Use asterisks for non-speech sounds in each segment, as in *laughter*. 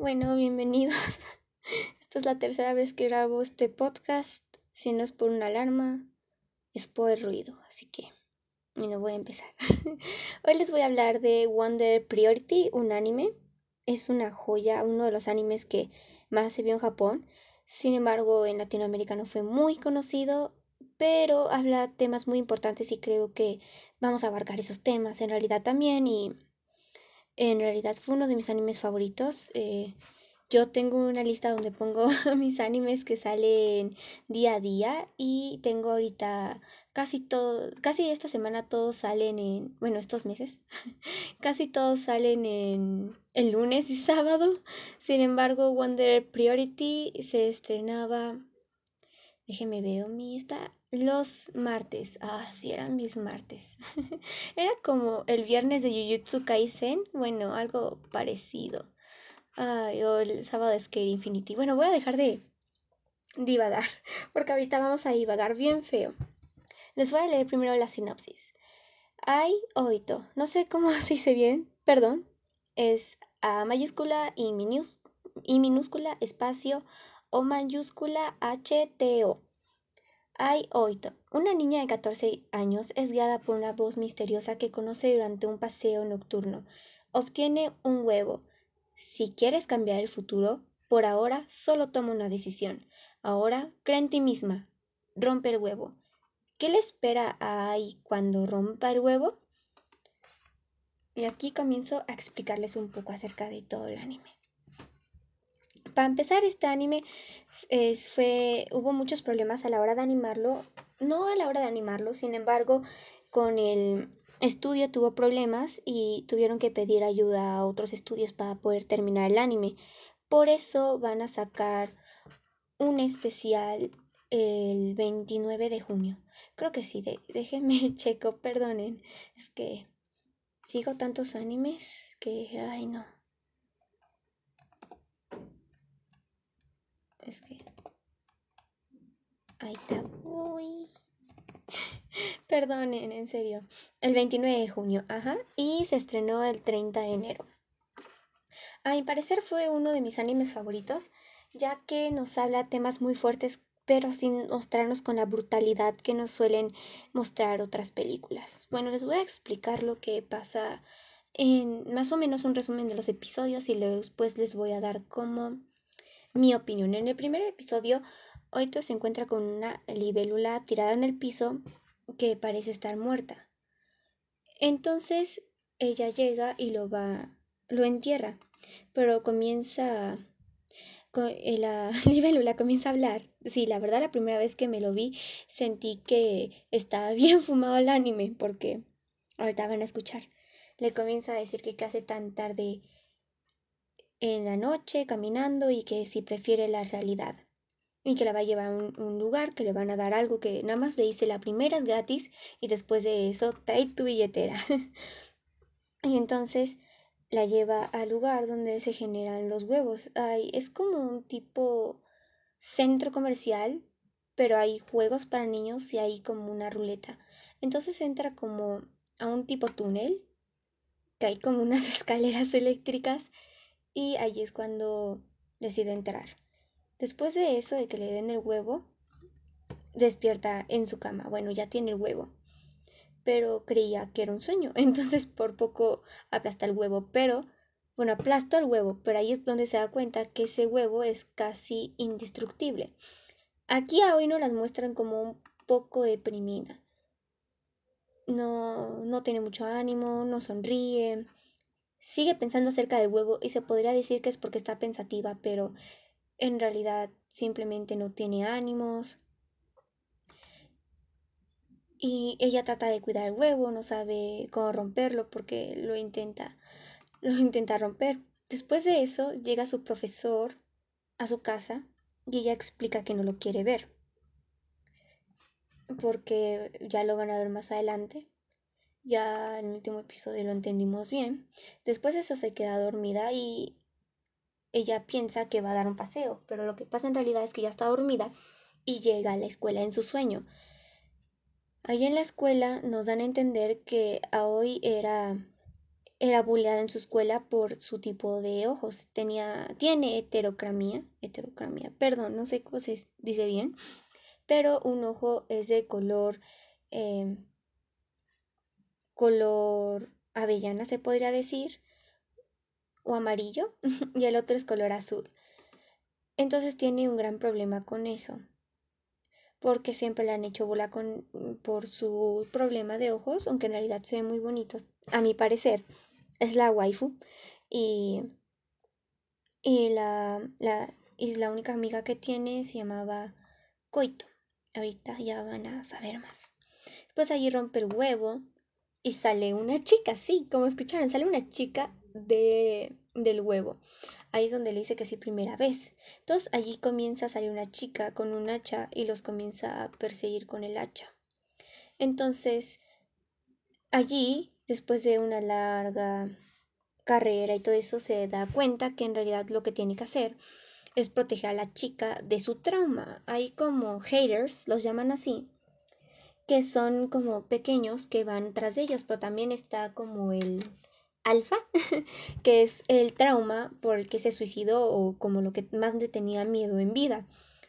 Bueno, bienvenidos. *laughs* Esta es la tercera vez que grabo este podcast. Si no es por una alarma, es por el ruido. Así que, no voy a empezar. *laughs* Hoy les voy a hablar de Wonder Priority, un anime. Es una joya, uno de los animes que más se vio en Japón. Sin embargo, en Latinoamérica no fue muy conocido, pero habla temas muy importantes y creo que vamos a abarcar esos temas en realidad también y en realidad fue uno de mis animes favoritos. Eh, yo tengo una lista donde pongo *laughs* mis animes que salen día a día y tengo ahorita casi todo, casi esta semana todos salen en, bueno, estos meses, *laughs* casi todos salen en el lunes y *laughs* sábado. Sin embargo, Wonder Priority se estrenaba, déjeme ver mi está los martes, ah, sí, eran mis martes. *laughs* Era como el viernes de Jujutsu Kaisen, bueno, algo parecido. Ay, o el sábado de Skate Infinity. Bueno, voy a dejar de divagar, *laughs* porque ahorita vamos a divagar bien feo. Les voy a leer primero la sinopsis. Ai Oito, no sé cómo *laughs* se dice bien, perdón, es A mayúscula y, y minúscula espacio O mayúscula H T O Ai Oito, una niña de 14 años, es guiada por una voz misteriosa que conoce durante un paseo nocturno. Obtiene un huevo. Si quieres cambiar el futuro, por ahora solo toma una decisión. Ahora cree en ti misma. Rompe el huevo. ¿Qué le espera a Ai cuando rompa el huevo? Y aquí comienzo a explicarles un poco acerca de todo el anime. Para empezar, este anime fue, hubo muchos problemas a la hora de animarlo, no a la hora de animarlo, sin embargo, con el estudio tuvo problemas y tuvieron que pedir ayuda a otros estudios para poder terminar el anime. Por eso van a sacar un especial el 29 de junio. Creo que sí, déjenme checo, perdonen. Es que sigo tantos animes que, ay no. Es que... Ahí está. Uy. *laughs* Perdonen, en serio. El 29 de junio, ajá. Y se estrenó el 30 de enero. A mi parecer fue uno de mis animes favoritos, ya que nos habla temas muy fuertes, pero sin mostrarnos con la brutalidad que nos suelen mostrar otras películas. Bueno, les voy a explicar lo que pasa en más o menos un resumen de los episodios y después les voy a dar como mi opinión. En el primer episodio, Oito se encuentra con una libélula tirada en el piso que parece estar muerta. Entonces ella llega y lo va, lo entierra, pero comienza, eh, la *laughs* libélula comienza a hablar. Sí, la verdad la primera vez que me lo vi sentí que estaba *laughs* bien fumado el anime, porque ahorita van a escuchar. Le comienza a decir que hace tan tarde en la noche caminando y que si prefiere la realidad y que la va a llevar a un, lugar, que le van a dar algo que nada más le dice la primera es gratis y después de eso trae tu billetera. *laughs* y entonces la lleva al lugar donde se generan los huevos. Ay, es como un tipo centro comercial, pero hay juegos para niños y hay como una ruleta. Entonces entra como a un tipo túnel, que hay como unas *laughs* escaleras eléctricas y ahí es cuando decide entrar. Después de eso, de que le den el huevo, despierta en su cama. Bueno, ya tiene el huevo. Pero creía que era un sueño. *laughs* Entonces por poco aplasta el huevo. Pero, bueno, aplasta el huevo. Pero ahí es donde se da cuenta que ese huevo es casi indestructible. Aquí a hoy no las muestran como un poco deprimida. No, no tiene mucho ánimo, no sonríe. Sigue pensando acerca del huevo y se podría decir que es porque está pensativa, pero en realidad simplemente no tiene ánimos. Y ella trata de cuidar el huevo, no sabe cómo romperlo porque lo intenta, *laughs* lo intenta romper. Después de eso llega su profesor a su casa y ella explica que no lo quiere ver porque ya lo van a ver más adelante. Ya en el último episodio lo entendimos bien. Después de eso se queda dormida y ella piensa que va a dar un paseo, pero lo que pasa en realidad es que ya está dormida y llega a la escuela en su sueño. Ahí en la escuela nos dan a entender que Aoi era era bulleada en su escuela por su tipo de ojos. Tenía, tiene heterocramia, heterocramia, perdón, no sé cómo se dice bien, pero un ojo es de color, em, color avellana, se podría decir, o amarillo, *laughs* y el otro es color azul. Entonces tiene un gran problema con eso porque siempre le han hecho bola con, por su problema de ojos, aunque en realidad se ven muy bonitos, a mi parecer. Es la waifu y, y, la, la, y la única amiga que tiene se llamaba Coito. Ahorita ya van a saber más. Después allí rompe el huevo y sale una chica, sí, como escucharon, sale una chica de, del huevo. Ahí es donde le dice que sí primera vez. Entonces allí comienza a salir una chica con un hacha y los comienza a perseguir con el hacha. Entonces, allí, después de una larga carrera y todo eso, se da cuenta que en realidad lo que tiene que hacer es proteger a la chica de su trauma. Hay como haters, los llaman así, que son como pequeños que van tras de ellos, pero también está como el alfa, *laughs* que es el trauma por el que se suicidó o como lo que más le tenía miedo en vida.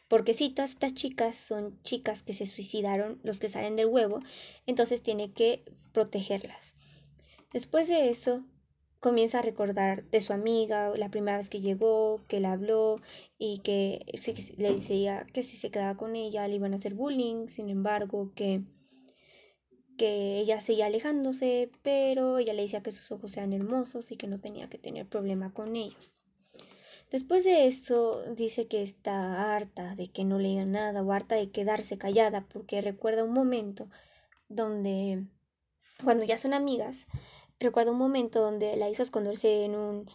Porque si todas estas chicas son chicas que se suicidaron, los que salen del huevo, entonces tiene que protegerlas. Después de eso, comienza a recordar de su amiga, la primera vez que llegó, que la habló y que le decía que si se quedaba con ella le iban a hacer bullying, sin embargo, que que ella seguía alejándose, pero ella le decía que sus ojos eran hermosos y que no tenía que tener problema con ello. Después de eso dice que está harta de que no le digan nada o harta de quedarse callada porque recuerda un momento donde, cuando ya son amigas, recuerda un momento donde la hizo esconderse en un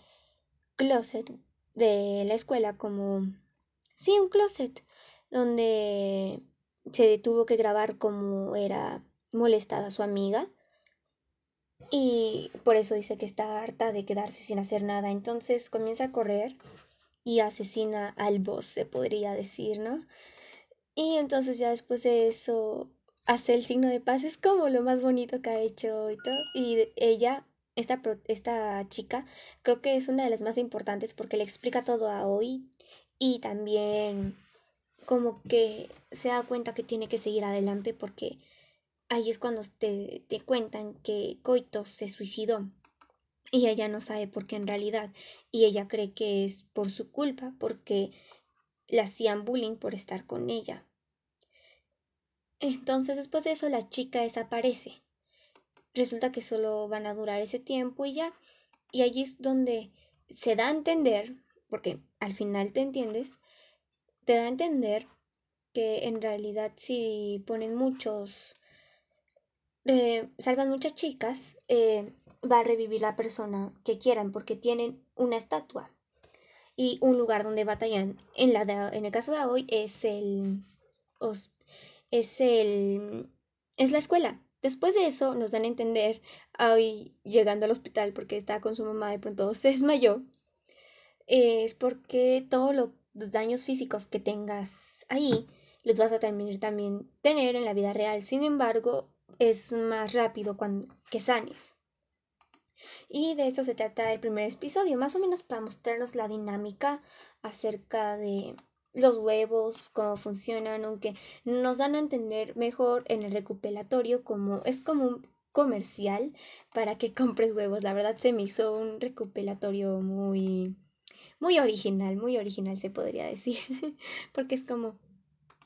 closet de la escuela como... Sí, un closet donde se tuvo que grabar como era molestada su amiga y por eso dice que está harta de quedarse sin hacer nada. Entonces comienza a correr y asesina al boss, se podría decir, ¿no? Y entonces ya después de eso hace el signo de paz, es como lo más bonito que ha hecho y todo. Y ella, esta, esta chica, creo que es una de las más importantes porque le explica todo a hoy y también como que se da cuenta que tiene que seguir adelante porque ahí es cuando te, te cuentan que Coito se suicidó y ella no sabe por qué en realidad y ella cree que es por su culpa porque le hacían bullying por estar con ella. Entonces después de eso la chica desaparece. Resulta que solo van a durar ese tiempo y ya. Y allí es donde se da a entender, porque al final te entiendes, te da a entender que en realidad si ponen muchos eh, salvan muchas chicas, eh, va a revivir la persona que quieran porque tienen una estatua y un lugar donde batallan. En, la en el caso de hoy es el, es el, es la escuela. Después de eso nos dan a entender, hoy llegando al hospital porque estaba con su mamá de pronto *laughs* se desmayó, es porque todos los daños físicos que tengas ahí los vas a terminar también tener en la vida real. Sin embargo, es más rápido cuando, que sanes. Y de eso se trata el primer episodio, más o menos para mostrarnos la dinámica acerca de los huevos, cómo funcionan, aunque nos dan a entender mejor en el recuperatorio como es como un comercial para que *laughs* compres huevos. La verdad se me hizo un recuperatorio muy muy original, muy original se podría decir, *laughs* porque es como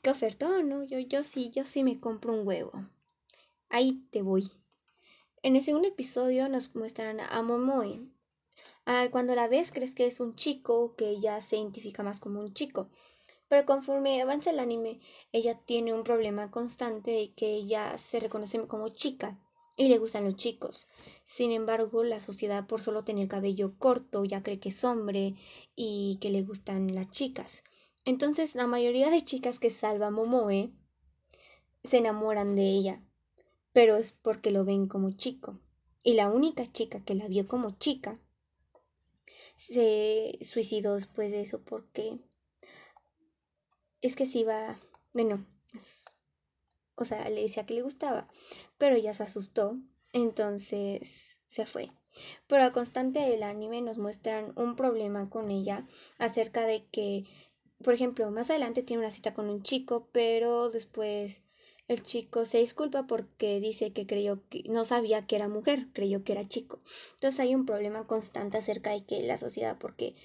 qué ofertón, ¿no? Yo yo sí, yo sí me compro un huevo ahí te voy. En el segundo episodio nos muestran a Momoe. Ah, cuando la ves crees que es un chico, que ella se identifica más como un chico. Pero conforme avanza el anime, ella tiene un problema constante de que ella se reconoce como chica y le gustan los chicos. Sin embargo, la sociedad por solo tener cabello corto ya cree que es hombre y que le gustan las chicas. Entonces, la mayoría de chicas que salva Momoe se enamoran de ella pero es porque lo ven como chico. Y la única chica que la vio como chica se suicidó después de eso porque es que se iba, bueno, o sea, le decía que le gustaba, pero ella se asustó, entonces se fue. Pero a constante del anime nos muestran un problema con ella acerca de que, por ejemplo, más adelante tiene una cita con un chico, pero después el chico se disculpa porque dice que creyó que no sabía que era mujer, creyó que era chico. Entonces hay un problema constante acerca de que la sociedad, porque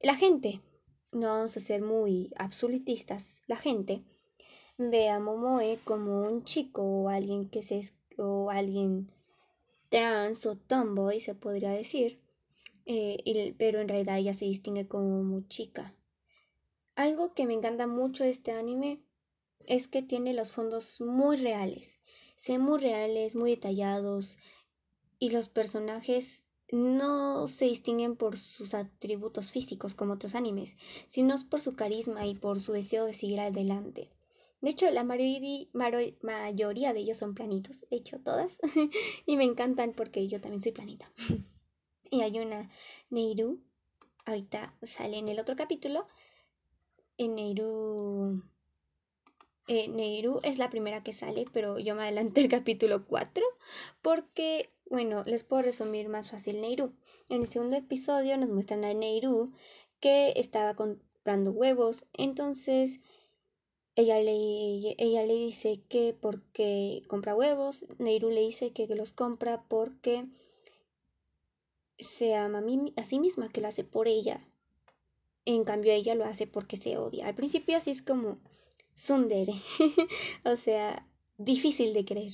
la gente, no vamos a ser muy absolutistas, la gente ve a Momoe como un chico o alguien que se o alguien trans o tomboy se podría decir, eh, pero en realidad ella se distingue como muy chica. Algo que me encanta mucho de este anime es que tiene los fondos muy reales, se muy reales, muy detallados y los personajes no se distinguen por sus atributos físicos como otros animes, sino por su carisma y por su deseo de seguir adelante. De hecho, la mayoría de ellos son planitos, de hecho todas, *laughs* y me encantan porque yo también soy planita. *laughs* y hay una Neiru, ahorita sale en el otro capítulo, en Neiru... Eh, es la primera que sale, pero yo me adelanté el capítulo 4 porque, bueno, les puedo resumir más fácil Neiru. En el segundo episodio nos muestran a Neiru que estaba comprando huevos, entonces ella le, ella le dice que porque compra huevos, Neiru le dice que los compra porque se ama a, sí misma, que lo hace por ella. En cambio ella lo hace porque se odia. Al principio así es como sundere, *laughs* o sea, difícil de creer.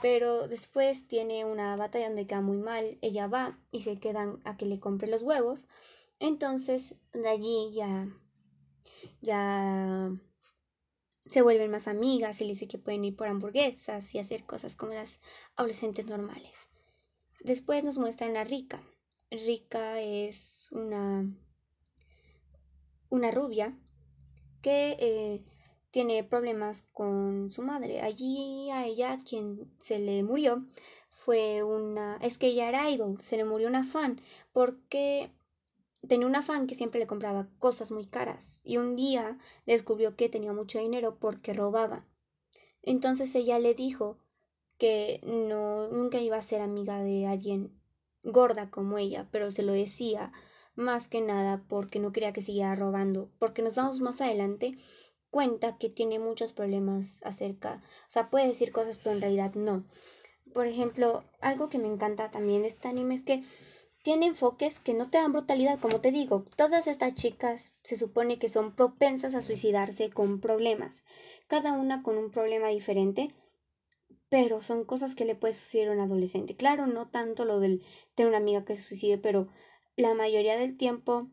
Pero después tiene una batalla donde queda muy mal, ella va y se quedan a que le compre los huevos. Entonces de allí ya ya se vuelven más amigas y le dice que pueden ir por hamburguesas y hacer cosas como las adolescentes normales. Después nos muestran a Rika. Rika es una, una rubia que eh, tiene problemas con su madre. Allí a ella quien se le murió fue una... es que ella era idol, se le murió una fan porque tenía una fan que siempre le compraba cosas muy caras y un día descubrió que tenía mucho dinero porque robaba. Entonces ella le dijo que no nunca iba a ser amiga de alguien gorda como ella, pero se lo decía más que nada porque no quería que siguiera robando, porque nos damos más adelante cuenta que tiene muchos problemas acerca, o sea, puede decir cosas pero en realidad no. Por ejemplo, algo que me encanta también de este anime es que tiene enfoques que no te dan brutalidad, como te digo. Todas estas chicas se supone que son propensas a suicidarse con problemas, cada una con un problema diferente, pero son cosas que le puede suceder a un adolescente. Claro, no tanto lo del tener una amiga que se suicide, pero la mayoría del tiempo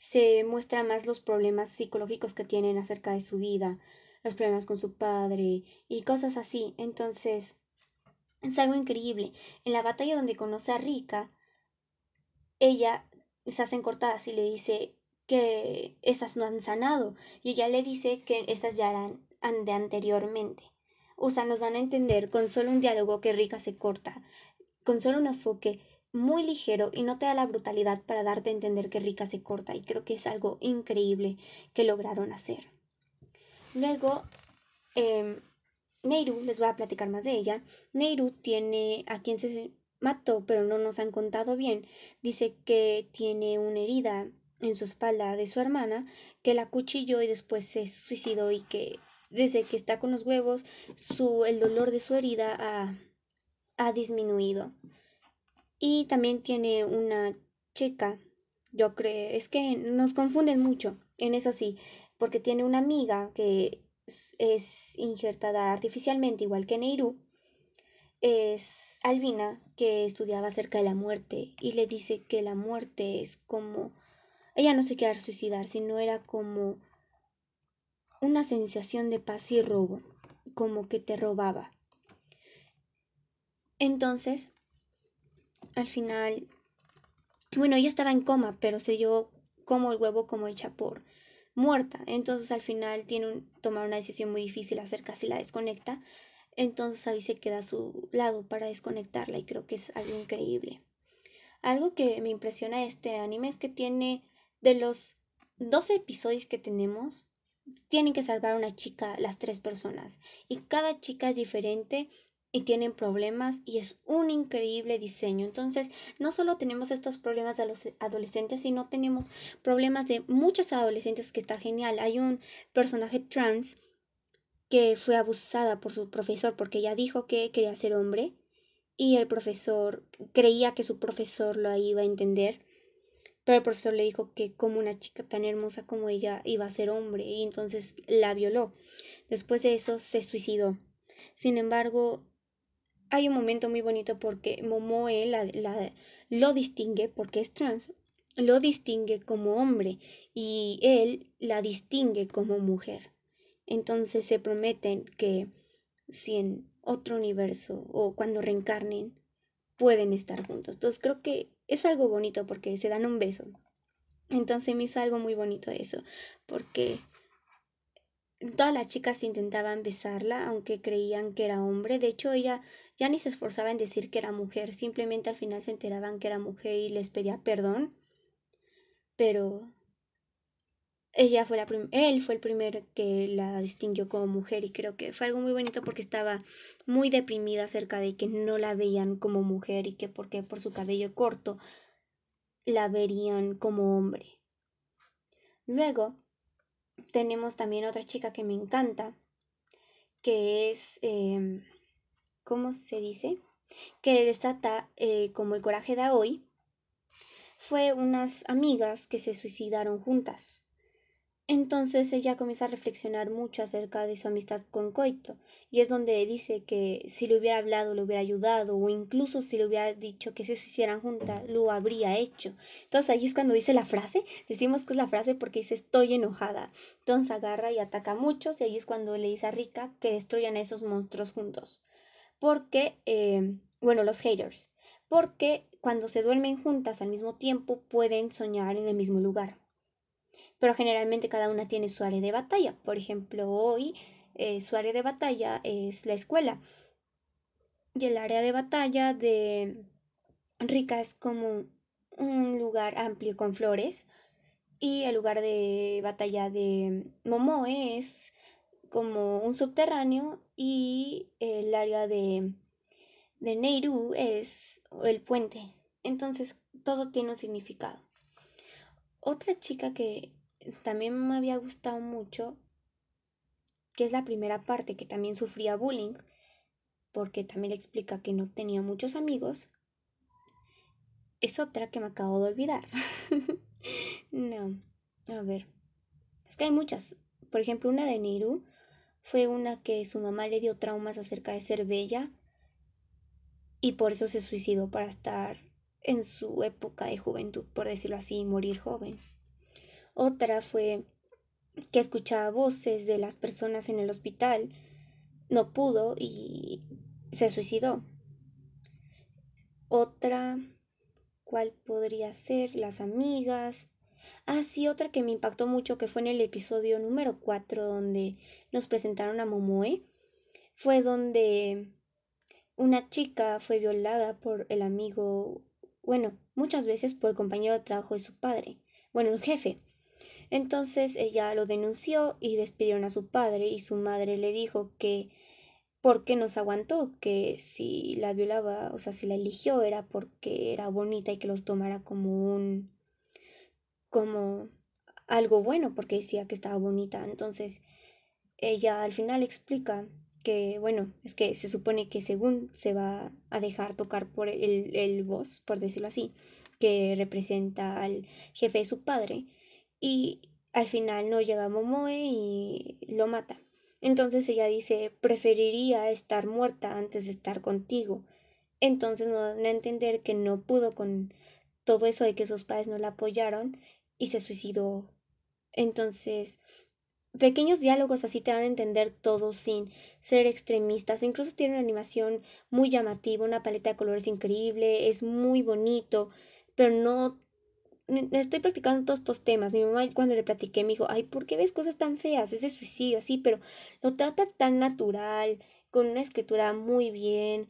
se muestra más los problemas psicológicos que tienen acerca de su vida, los problemas con su padre y cosas así. Entonces, es algo increíble. En la batalla donde conoce a Rika, ella se hacen cortadas y le dice que esas no han sanado y ella le dice que esas ya eran de anteriormente. O sea, nos dan a entender con solo un diálogo que Rika se corta, con solo un enfoque muy ligero y no te da la brutalidad para darte a entender que Rika se corta y creo que es algo increíble que lograron hacer. Luego, eh, Neiru, les voy a platicar más de ella. Neiru tiene a quien se mató, pero no nos han contado bien. Dice que tiene una herida en su espalda de su hermana, que la cuchilló y después se suicidó y que desde que está con los huevos, su, el dolor de su herida ha, ha disminuido. Y también tiene una chica, yo creo, es que nos confunden mucho, en eso sí, porque tiene una amiga que es, es injertada artificialmente, igual que Neiru, es Albina, que estudiaba acerca de la muerte y le dice que la muerte es como... Ella no se quiere suicidar, sino era como una sensación de paz y robo, como que te robaba. Entonces, al final, bueno, ella estaba en coma, pero se dio como el huevo como hecha por muerta. Entonces al final tiene un, tomar una decisión muy difícil acerca si la desconecta entonces ahí se queda a su lado para desconectarla y creo que es algo increíble. Algo que me impresiona de este anime es que tiene de los 12 episodios que tenemos, tienen que salvar a una chica las tres personas y cada chica es diferente y tienen problemas y es un increíble diseño. Entonces, no solo tenemos estos problemas de los adolescentes, sino tenemos problemas de muchas adolescentes que está genial. Hay un personaje trans que fue abusada por su profesor porque ella dijo que quería ser hombre y el profesor creía que su profesor lo iba a entender, pero el profesor le dijo que como una chica tan hermosa como ella iba a ser hombre y entonces la violó. Después de eso se suicidó. Sin embargo, hay un momento muy bonito porque Momoe la, lo distingue, porque es trans, lo distingue como hombre y él la distingue como mujer. Entonces se prometen que si en otro universo o cuando reencarnen pueden estar juntos. Entonces creo que es algo bonito porque se dan un beso. Entonces me hizo algo muy bonito eso, porque Todas las chicas intentaban besarla, aunque creían que era hombre. De hecho, ella ya ni se esforzaba en decir que era mujer. Simplemente al final se enteraban que era mujer y les pedía perdón. Pero ella fue la él fue el primero que la distinguió como mujer y creo que fue algo muy bonito porque estaba muy deprimida acerca de que no la veían como mujer y que porque por su cabello corto la verían como hombre. Luego tenemos también otra chica que me encanta, que es, em, ¿cómo se dice? Que desata eh, como el coraje de hoy. Fue unas amigas que se suicidaron juntas. Entonces ella comienza a reflexionar mucho acerca de su amistad con Coito y es donde dice que si le hubiera hablado le hubiera ayudado o incluso si le hubiera dicho que se hicieran juntas lo habría hecho. Entonces ahí es cuando dice la frase, decimos que es la frase porque dice estoy enojada. Entonces agarra y ataca a muchos y ahí es cuando le dice a Rika que destruyan a esos monstruos juntos. Porque, eh, bueno, los haters. Porque cuando se duermen juntas al mismo tiempo pueden soñar en el mismo lugar pero generalmente cada una tiene su área de batalla. Por ejemplo, hoy eh, su área de batalla es la escuela. Y el área de batalla de Rika es como un lugar amplio con flores. Y el lugar de batalla de Momoe es como un subterráneo. Y el área de, de Neiru es el puente. Entonces todo tiene un significado. Otra chica que también me había gustado mucho, que es la primera parte, que también sufría bullying, porque también explica que no tenía muchos amigos, es otra que me acabo de olvidar. *laughs* no, a ver, es que hay muchas. Por ejemplo, una de Neiru fue una que su mamá le dio traumas acerca de ser bella y por eso se suicidó para estar en su época de juventud, por decirlo así, y morir joven. Otra fue que escuchaba voces de las personas en el hospital. No pudo y se suicidó. Otra, ¿cuál podría ser? Las amigas. Ah, sí, otra que me impactó mucho que fue en el episodio número 4 donde nos presentaron a Momoe. Fue donde una chica fue violada por el amigo, bueno, muchas veces por el compañero de trabajo de su padre, bueno, el jefe. Entonces ella lo denunció y despidieron a su padre y su madre le dijo que porque nos aguantó, que si la violaba, o sea, si la eligió era porque era bonita y que los tomara como un como algo bueno porque decía que estaba bonita. Entonces ella al final explica que, bueno, es que se supone que según se va a dejar tocar por el, el voz, por decirlo así, que representa al jefe de su padre, y al final no llega Momoe y lo mata. Entonces ella dice, preferiría estar muerta antes de estar contigo. Entonces nos dan a entender que no pudo con todo eso de que sus padres no la apoyaron y se suicidó. Entonces, pequeños diálogos así te dan a entender todo sin ser extremistas. Incluso tiene una animación muy llamativa, una paleta de colores increíble, es muy bonito, pero no estoy practicando todos estos temas. Mi mamá cuando le platiqué me dijo, ay, ¿por qué ves cosas tan feas? Ese suicidio, así, pero lo trata tan natural, con una escritura muy bien,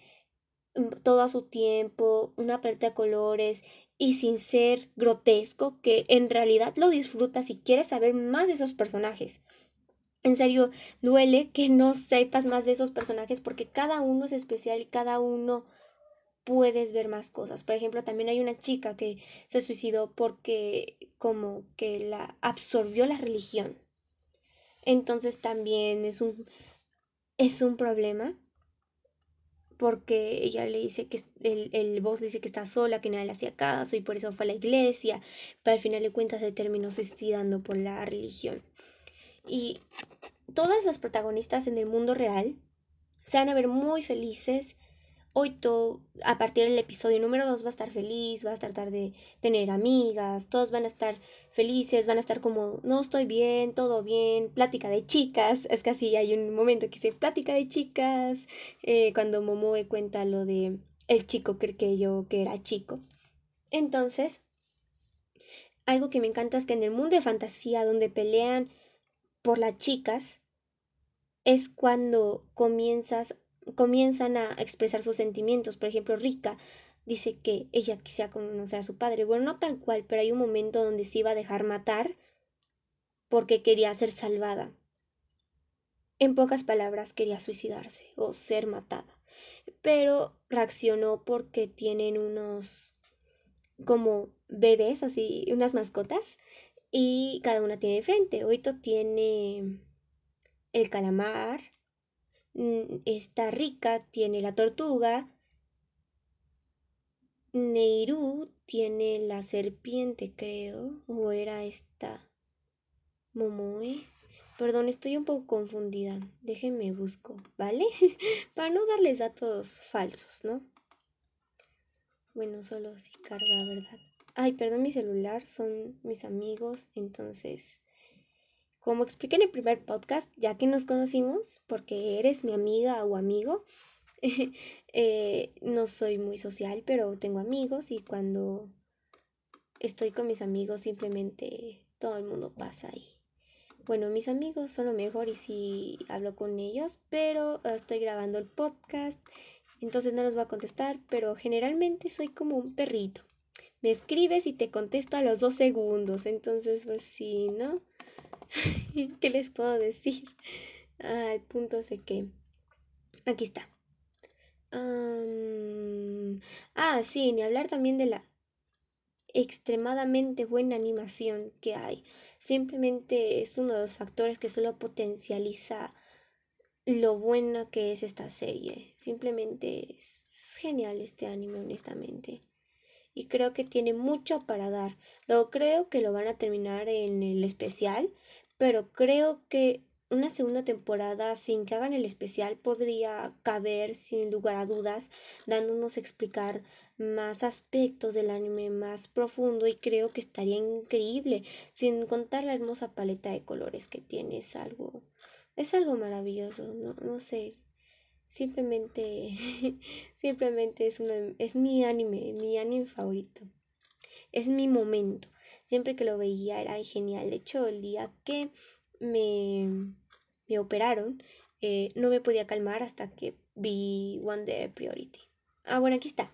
mm, todo a su tiempo, una paleta de colores y sin ser grotesco, que en realidad lo disfrutas si quieres saber más de esos personajes. En serio, duele que no sepas más de esos personajes porque cada uno es especial y cada uno puedes ver más cosas. Por ejemplo, también hay una chica que se suicidó porque como que la absorbió la religión. Entonces también es un es un problema porque ella le dice que el, el boss le dice que está sola, que nadie le hacía caso y por eso fue a la iglesia, pero al final de cuentas se terminó suicidando por la religión. Y todas las protagonistas en el mundo real se van a ver muy felices. Hoy todo, a partir del episodio número 2 va a estar feliz, va a tratar de tener amigas, todos van a estar felices, van a estar como, no estoy bien, todo bien, plática de chicas, es que así hay un momento que dice plática de chicas, eh, cuando Momoe cuenta lo de el chico que yo que era chico. Entonces, algo que me encanta es que en el mundo de fantasía donde pelean por las chicas es cuando comienzas, comienzan a expresar sus sentimientos. Por ejemplo, Rika dice que ella quisiera conocer a su padre. Bueno, no tal cual, pero hay un momento donde se iba a dejar matar porque quería ser salvada. En pocas palabras, quería suicidarse o ser matada. Pero reaccionó porque tienen unos como bebés, así, unas mascotas, y cada una tiene diferente. Oito tiene el calamar, esta rica tiene la tortuga, Neiru tiene la serpiente, creo, o era esta Momoe. Perdón, estoy un poco confundida. Déjenme busco, ¿vale? *laughs* Para no darles datos falsos, ¿no? Bueno, solo si carga, ¿verdad? Ay, perdón, mi celular son mis amigos, entonces como expliqué en el primer podcast, ya que nos conocimos, porque eres mi amiga o amigo, *laughs* eh, no soy muy social, pero tengo amigos y cuando estoy con mis amigos simplemente todo el mundo pasa ahí. Bueno, mis amigos son lo mejor y sí hablo con ellos, pero estoy grabando el podcast, entonces no los voy a contestar, pero generalmente soy como un perrito. Me escribes y te contesto a los dos segundos, entonces pues sí, ¿no? *laughs* ¿Qué les puedo decir? Ah, el punto es que... Aquí está. ah, sí, ni hablar también de la extremadamente buena animación que hay. Simplemente es uno de los factores que solo potencializa lo buena que es esta serie. Simplemente es, es genial este anime, honestamente y creo que tiene mucho para dar. Luego creo que lo van a terminar en el especial, pero creo que una segunda temporada sin que hagan el especial podría caber sin lugar a dudas, dándonos a explicar más aspectos del anime más profundo y creo que estaría increíble, sin contar la hermosa paleta de colores que tiene, es algo, es algo maravilloso, no, no sé, Simplemente, *laughs* simplemente es, es mi anime, mi anime favorito. Es mi momento. Siempre que lo veía era genial. De hecho, el día que me, me operaron, eh, no me podía calmar hasta que vi One Day Priority. Ah, bueno, aquí está.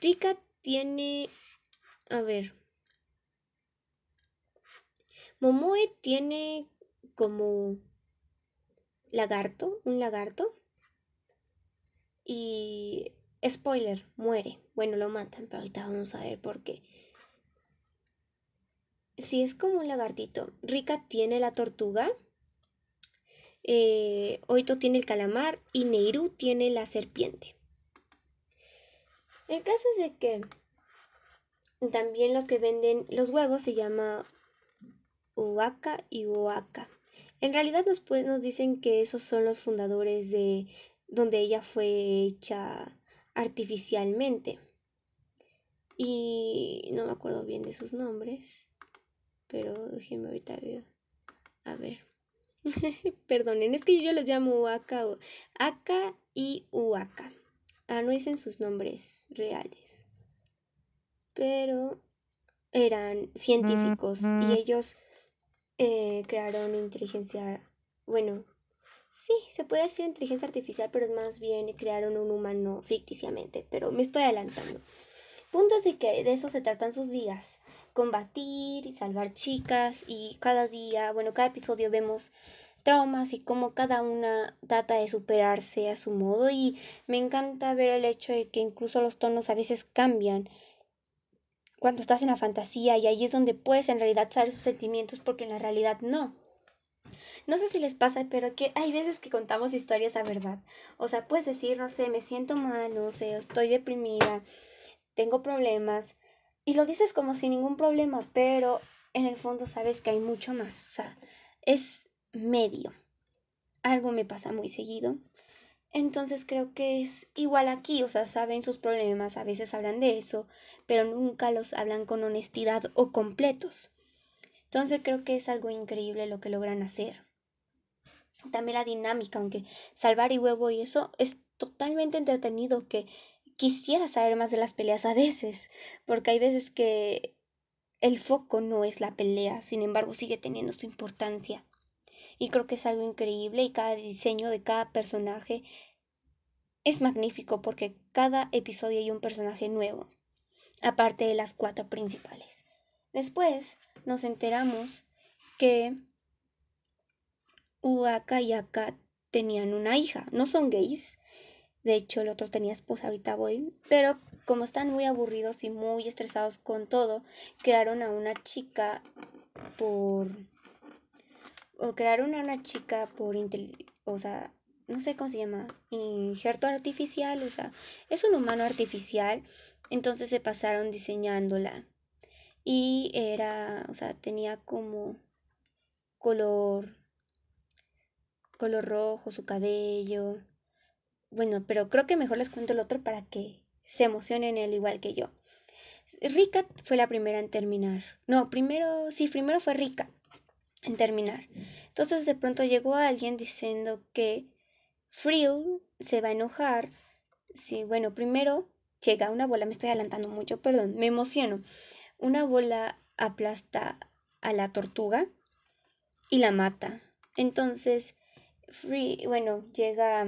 Rika tiene... A ver. Momoe tiene como lagarto, un lagarto. Y spoiler, muere. Bueno, lo matan, pero ahorita vamos a ver por qué. Si es como un lagartito, Rika tiene la tortuga, eh, Oito tiene el calamar y Neiru tiene la serpiente. El caso es de que también los que venden los huevos se llama Uaka y Uaka. En realidad después nos dicen que esos son los fundadores de donde ella fue hecha artificialmente. Y no me acuerdo bien de sus nombres, pero déjenme ahorita ver. A ver. *laughs* Perdonen, es que yo los llamo Aka, Aka y Uaka. Ah, no dicen sus nombres reales. Pero eran científicos y ellos eh, crearon inteligencia, bueno, Sí, se puede decir inteligencia artificial, pero es más bien crearon un humano ficticiamente, pero me estoy adelantando. Puntos de que de eso se tratan sus días, combatir y salvar chicas y cada día, bueno, cada episodio vemos traumas y cómo cada una trata de superarse a su modo y me encanta ver el hecho de que incluso los tonos a veces cambian cuando estás en la fantasía y ahí es donde puedes en realidad saber sus sentimientos porque en la realidad no. No sé si les pasa, pero que hay veces que contamos historias a verdad. O sea, puedes decir, no sé, me siento mal, no sé, estoy deprimida, tengo problemas. Y lo dices como sin ningún problema, pero en el fondo sabes que hay mucho más. O sea, es medio. Algo me pasa muy seguido. Entonces creo que es igual aquí, o sea, saben sus problemas, a veces hablan de eso, pero nunca los hablan con honestidad o completos. Entonces creo que es algo increíble lo que logran hacer. También la dinámica, aunque salvar y huevo y eso es totalmente entretenido que quisiera saber más de las peleas a veces, porque hay veces que el foco no es la pelea, sin embargo sigue teniendo su importancia. Y creo que es algo increíble y cada diseño de cada personaje es magnífico porque cada episodio hay un personaje nuevo, aparte de las cuatro principales. Después nos enteramos que Uaka y Aka tenían una hija. No son gays. De hecho, el otro tenía esposa, ahorita voy. Pero como están muy aburridos y muy estresados con todo, crearon a una chica por... O crearon a una chica por... O sea, no sé cómo se llama. Injerto artificial. O sea, es un humano artificial. Entonces se pasaron diseñándola y era, o sea, tenía como color, color rojo su cabello. Bueno, pero creo que mejor les cuento el otro para que se emocionen al igual que yo. Rika fue la primera en terminar. No, primero, sí, primero fue Rika en terminar. Entonces de pronto llegó alguien diciendo que Frill se va a enojar. Sí, bueno, primero llega una bola, me estoy adelantando mucho, perdón, me emociono una bola aplasta a la tortuga y la mata. Entonces, Free, bueno, llega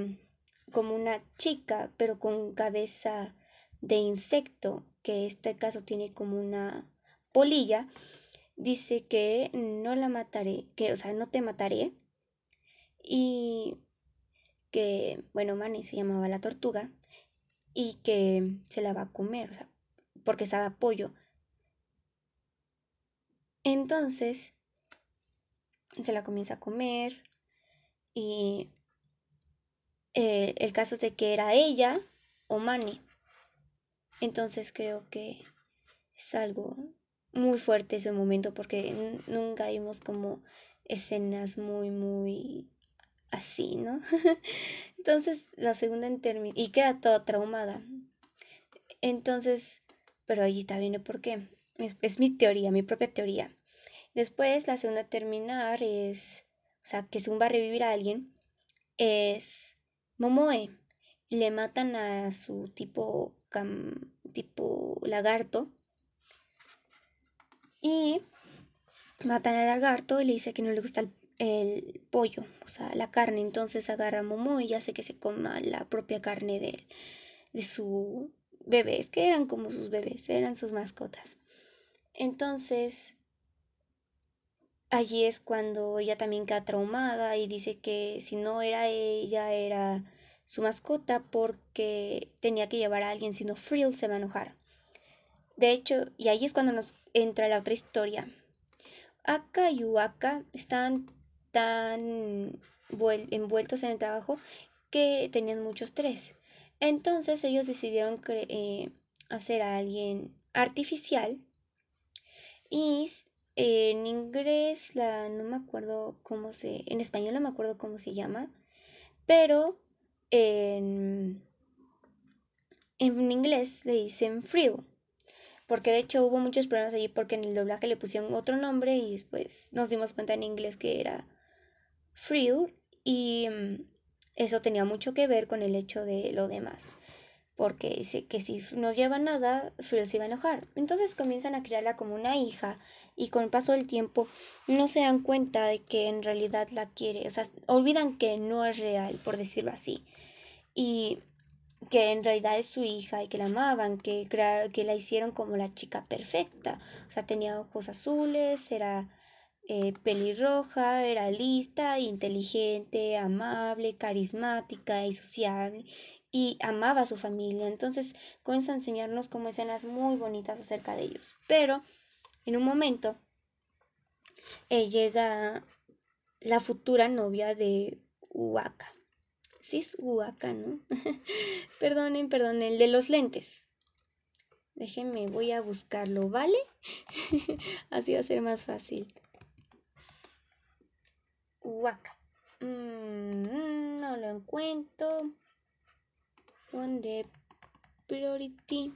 como una chica, pero con cabeza de insecto, que en este caso tiene como una polilla, dice que no la mataré, que, o sea, no te mataré. Y que, bueno, Manny se llamaba la tortuga, y que se la va a comer, o sea, porque estaba pollo. Entonces, se la comienza a comer y eh, el caso es de que era ella o Manny. Entonces creo que es algo muy fuerte ese momento porque nunca vimos como escenas muy, muy así, ¿no? *laughs* Entonces la segunda en término y queda toda traumada. Entonces, pero ahí está bien por qué. Es, mi teoría, mi propia teoría. Después, la segunda terminar es, o sea, que según va a revivir a alguien, es Momoe. Le matan a su tipo, tipo lagarto. Y matan al lagarto y le dice que no le gusta el, el, pollo, o sea, la carne. Entonces agarra a Momoe y hace que se coma la propia carne de, de su bebé. Es que eran como sus bebés, eran sus mascotas. Entonces, allí es cuando ella también queda traumada y dice que si no era ella, era su mascota porque tenía que llevar a alguien, si no Frill se va a enojar. De hecho, y ahí es cuando nos entra la otra historia. Aka y Uaka están tan envueltos en el trabajo que tenían mucho estrés. Entonces ellos decidieron eh, hacer a alguien artificial y en inglés la no me acuerdo cómo se en español no me acuerdo cómo se llama pero en, en inglés le dicen frill porque de hecho hubo muchos problemas allí porque en el doblaje le pusieron otro nombre y después nos dimos cuenta en inglés que era frill y mm, eso tenía mucho que ver con el hecho de lo demás porque dice que si no lleva nada, Phil se iba a enojar. Entonces comienzan a criarla como una hija y con el paso del tiempo no se dan cuenta de que en realidad la quiere, o sea, olvidan que no es real, por decirlo así, y que en realidad es su hija y que la amaban, que, que la hicieron como la chica perfecta, o sea, tenía ojos azules, era eh, pelirroja, era lista, inteligente, amable, carismática y sociable y amaba a su familia. Entonces comienza a enseñarnos como escenas muy bonitas acerca de ellos. Pero en un momento eh, llega la futura novia de Huaca. Sí es Huaca, ¿no? *laughs* perdonen, perdonen, el de los lentes. Déjenme, voy a buscarlo, ¿vale? *laughs* Así va a ser más fácil. Huaca. Mm, no lo encuentro. ¿Dónde? priority.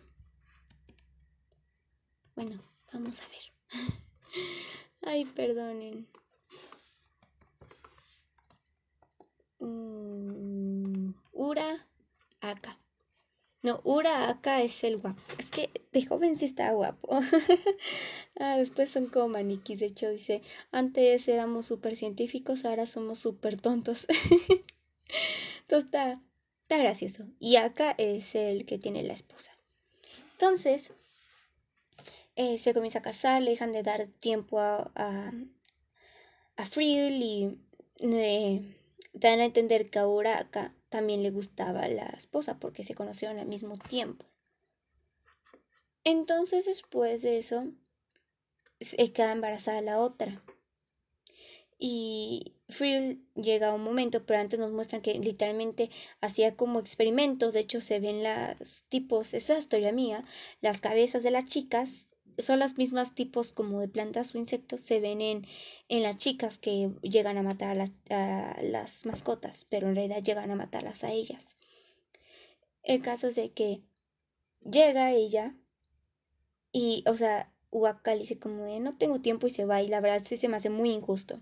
Bueno, vamos a ver. *laughs* Ay, perdonen. Mm, Ura acá. No, Ura acá es el guapo. Es que de joven sí está guapo. *laughs* ah, después son como maniquís. De hecho, dice, antes éramos súper científicos, ahora somos súper tontos. *laughs* Entonces está, está gracioso. Y acá es el que tiene la esposa. Entonces, eh, se comienza a casar, le dejan de dar tiempo a, a, a y eh, dan a entender que ahora acá también le gustaba la esposa porque se conocieron al mismo tiempo. Entonces después de eso, se queda embarazada la otra. Y Friedel llega a un momento, pero antes nos muestran que literalmente hacía como experimentos. De hecho, se ven los tipos, esa historia mía, las cabezas de las chicas son las mismas tipos como de plantas o insectos se ven en, en las chicas que llegan a matar a, las mascotas, pero en realidad llegan a matarlas a ellas. El caso es de que llega ella y, o sea, Huacal dice como de no tengo tiempo y se va y la verdad sí se me hace muy injusto.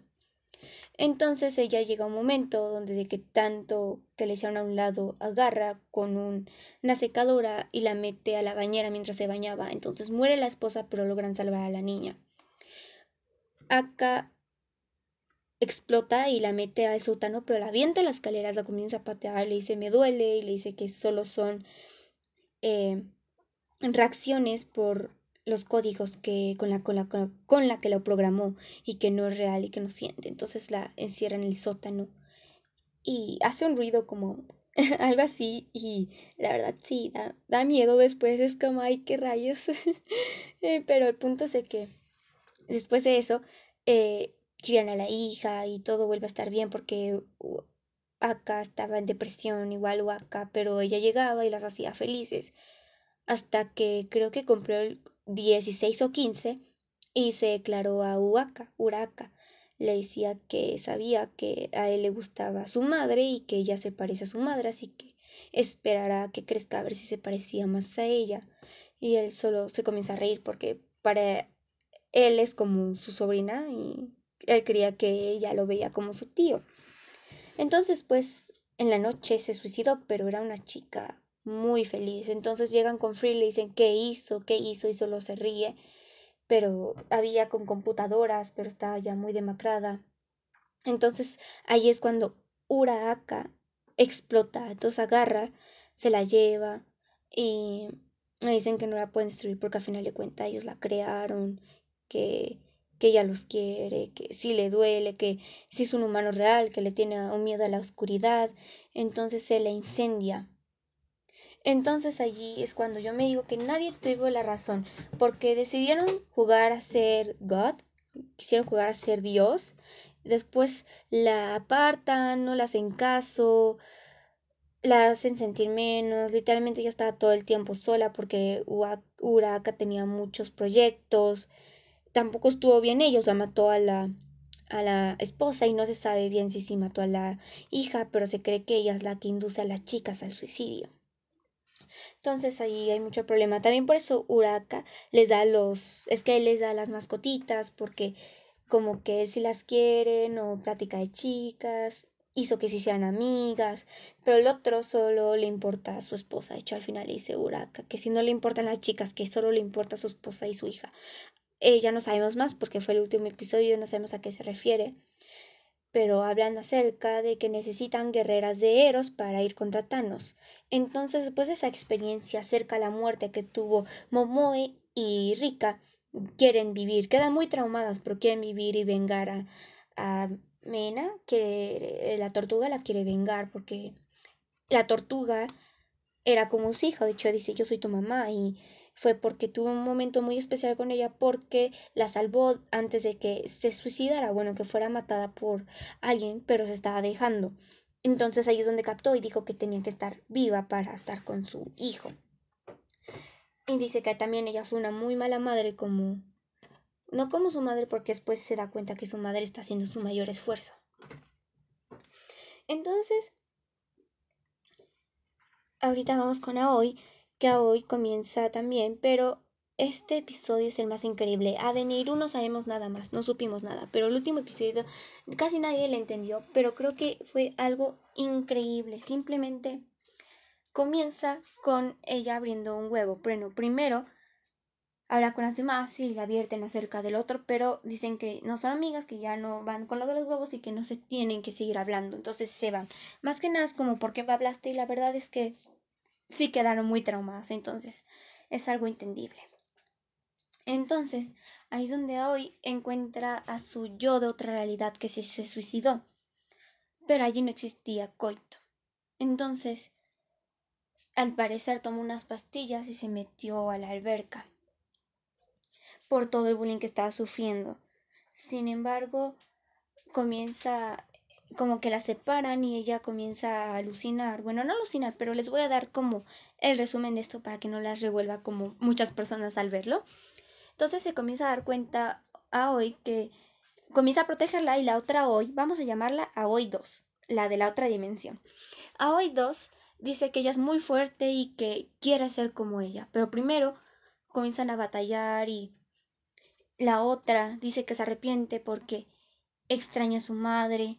Entonces ella llega un momento donde de que tanto que le hicieron a un lado agarra con una secadora y la mete a la bañera mientras se bañaba. Entonces muere la esposa pero logran salvar a la niña. Acá explota y la mete al sótano pero la avienta a las escaleras, la comienza a patear, le dice me duele y le dice que solo son eh, reacciones por los códigos que con la, con la, con la que lo programó y que no es real y que no siente. Entonces la encierra en el sótano y hace un ruido como *laughs* algo así y la verdad sí, da, da miedo después, es como, ay, qué rayos. *laughs* Eh, pero el punto es de que después de eso eh, a la hija y todo vuelve a estar bien porque acá estaba en depresión, igual o acá, pero ella llegaba y las hacía felices hasta que creo que compró el 16 o 15 y se declaró a Huaca, Uraka. Le decía que sabía que a él le gustaba su madre y que ella se parece a su madre, así que esperará que crezca a ver si se parecía más a ella. Y él solo se comienza a reír porque para él es como su sobrina y él creía que ella lo veía como su tío. Entonces, pues, en la noche se suicidó, pero era una chica muy feliz. Entonces llegan con Free y le dicen qué hizo, qué hizo y solo se ríe. Pero había con computadoras, pero estaba ya muy demacrada. Entonces ahí es cuando Urahaka explota. Entonces agarra, se la lleva y me dicen que no la pueden destruir porque al final de cuentas ellos la crearon, que, que ella los quiere, que sí le duele, que sí es un humano real, que le tiene un miedo a la oscuridad. Entonces se la incendia entonces allí es cuando yo me digo que nadie tuvo la razón, porque decidieron jugar a ser God, quisieron jugar a ser Dios, después la apartan, no la hacen caso, la hacen sentir menos, literalmente ya estaba todo el tiempo sola porque Uraka tenía muchos proyectos, tampoco estuvo bien ella, o sea, mató a la, a la esposa y no se sabe bien si sí mató a la hija, pero se cree que ella es la que induce a las chicas al suicidio. Entonces ahí hay mucho problema. También por eso Uraka les da los, es que él les da las mascotitas porque como que sí las quiere, no plática de chicas, hizo que sí sean amigas, pero el otro solo le importa a su esposa. De hecho, al final le dice Uraka que si no le importan las chicas, que solo le importa a su esposa y su hija. Eh, ya no sabemos más porque fue el último episodio, no sabemos a qué se refiere pero hablan acerca de que necesitan guerreras de Eros para ir contra Thanos. Entonces, después de esa experiencia acerca de la muerte que tuvo Momoe y Rika, quieren vivir, quedan muy traumadas, pero quieren vivir y vengar a, a Mena, que la tortuga la quiere vengar porque la tortuga era como su hija, de hecho dice yo soy tu mamá y fue porque tuvo un momento muy especial con ella porque la salvó antes de que se suicidara, bueno, que fuera matada por alguien, pero se estaba dejando. Entonces ahí es donde captó y dijo que tenía que estar viva para estar con su hijo. Y dice que también ella fue una muy mala madre como... No como su madre porque después se da cuenta que su madre está haciendo su mayor esfuerzo. Entonces, ahorita vamos con Aoi, que Aoi comienza también, pero este episodio es el más increíble. A Deneiru no sabemos nada más, no supimos nada, pero el último episodio casi nadie le entendió, pero creo que fue algo increíble. Simplemente comienza con ella abriendo un huevo. Bueno, primero habla con las demás y la advierten acerca del otro, pero dicen que no son amigas, que ya no van con lo de los huevos y que no se tienen que seguir hablando. Entonces se van. Más que nada es como, ¿por qué me hablaste? Y la verdad es que sí quedaron muy traumadas. Entonces es algo entendible. Entonces, ahí es donde hoy encuentra a su yo de otra realidad que se, se suicidó. Pero allí no existía coito. Entonces, al parecer tomó unas pastillas y se metió a la alberca por todo el bullying que estaba sufriendo. Sin embargo, comienza como que la separan y ella comienza a alucinar. Bueno, no alucinar, pero les voy a dar como el resumen de esto para que no las revuelva como muchas personas al verlo. Entonces se comienza a dar cuenta a hoy que comienza a protegerla y la otra hoy, vamos a llamarla a hoy 2, la de la otra dimensión. A hoy 2 dice que ella es muy fuerte y que quiere ser como ella, pero primero comienzan a batallar y la otra dice que se arrepiente porque extraña a su madre,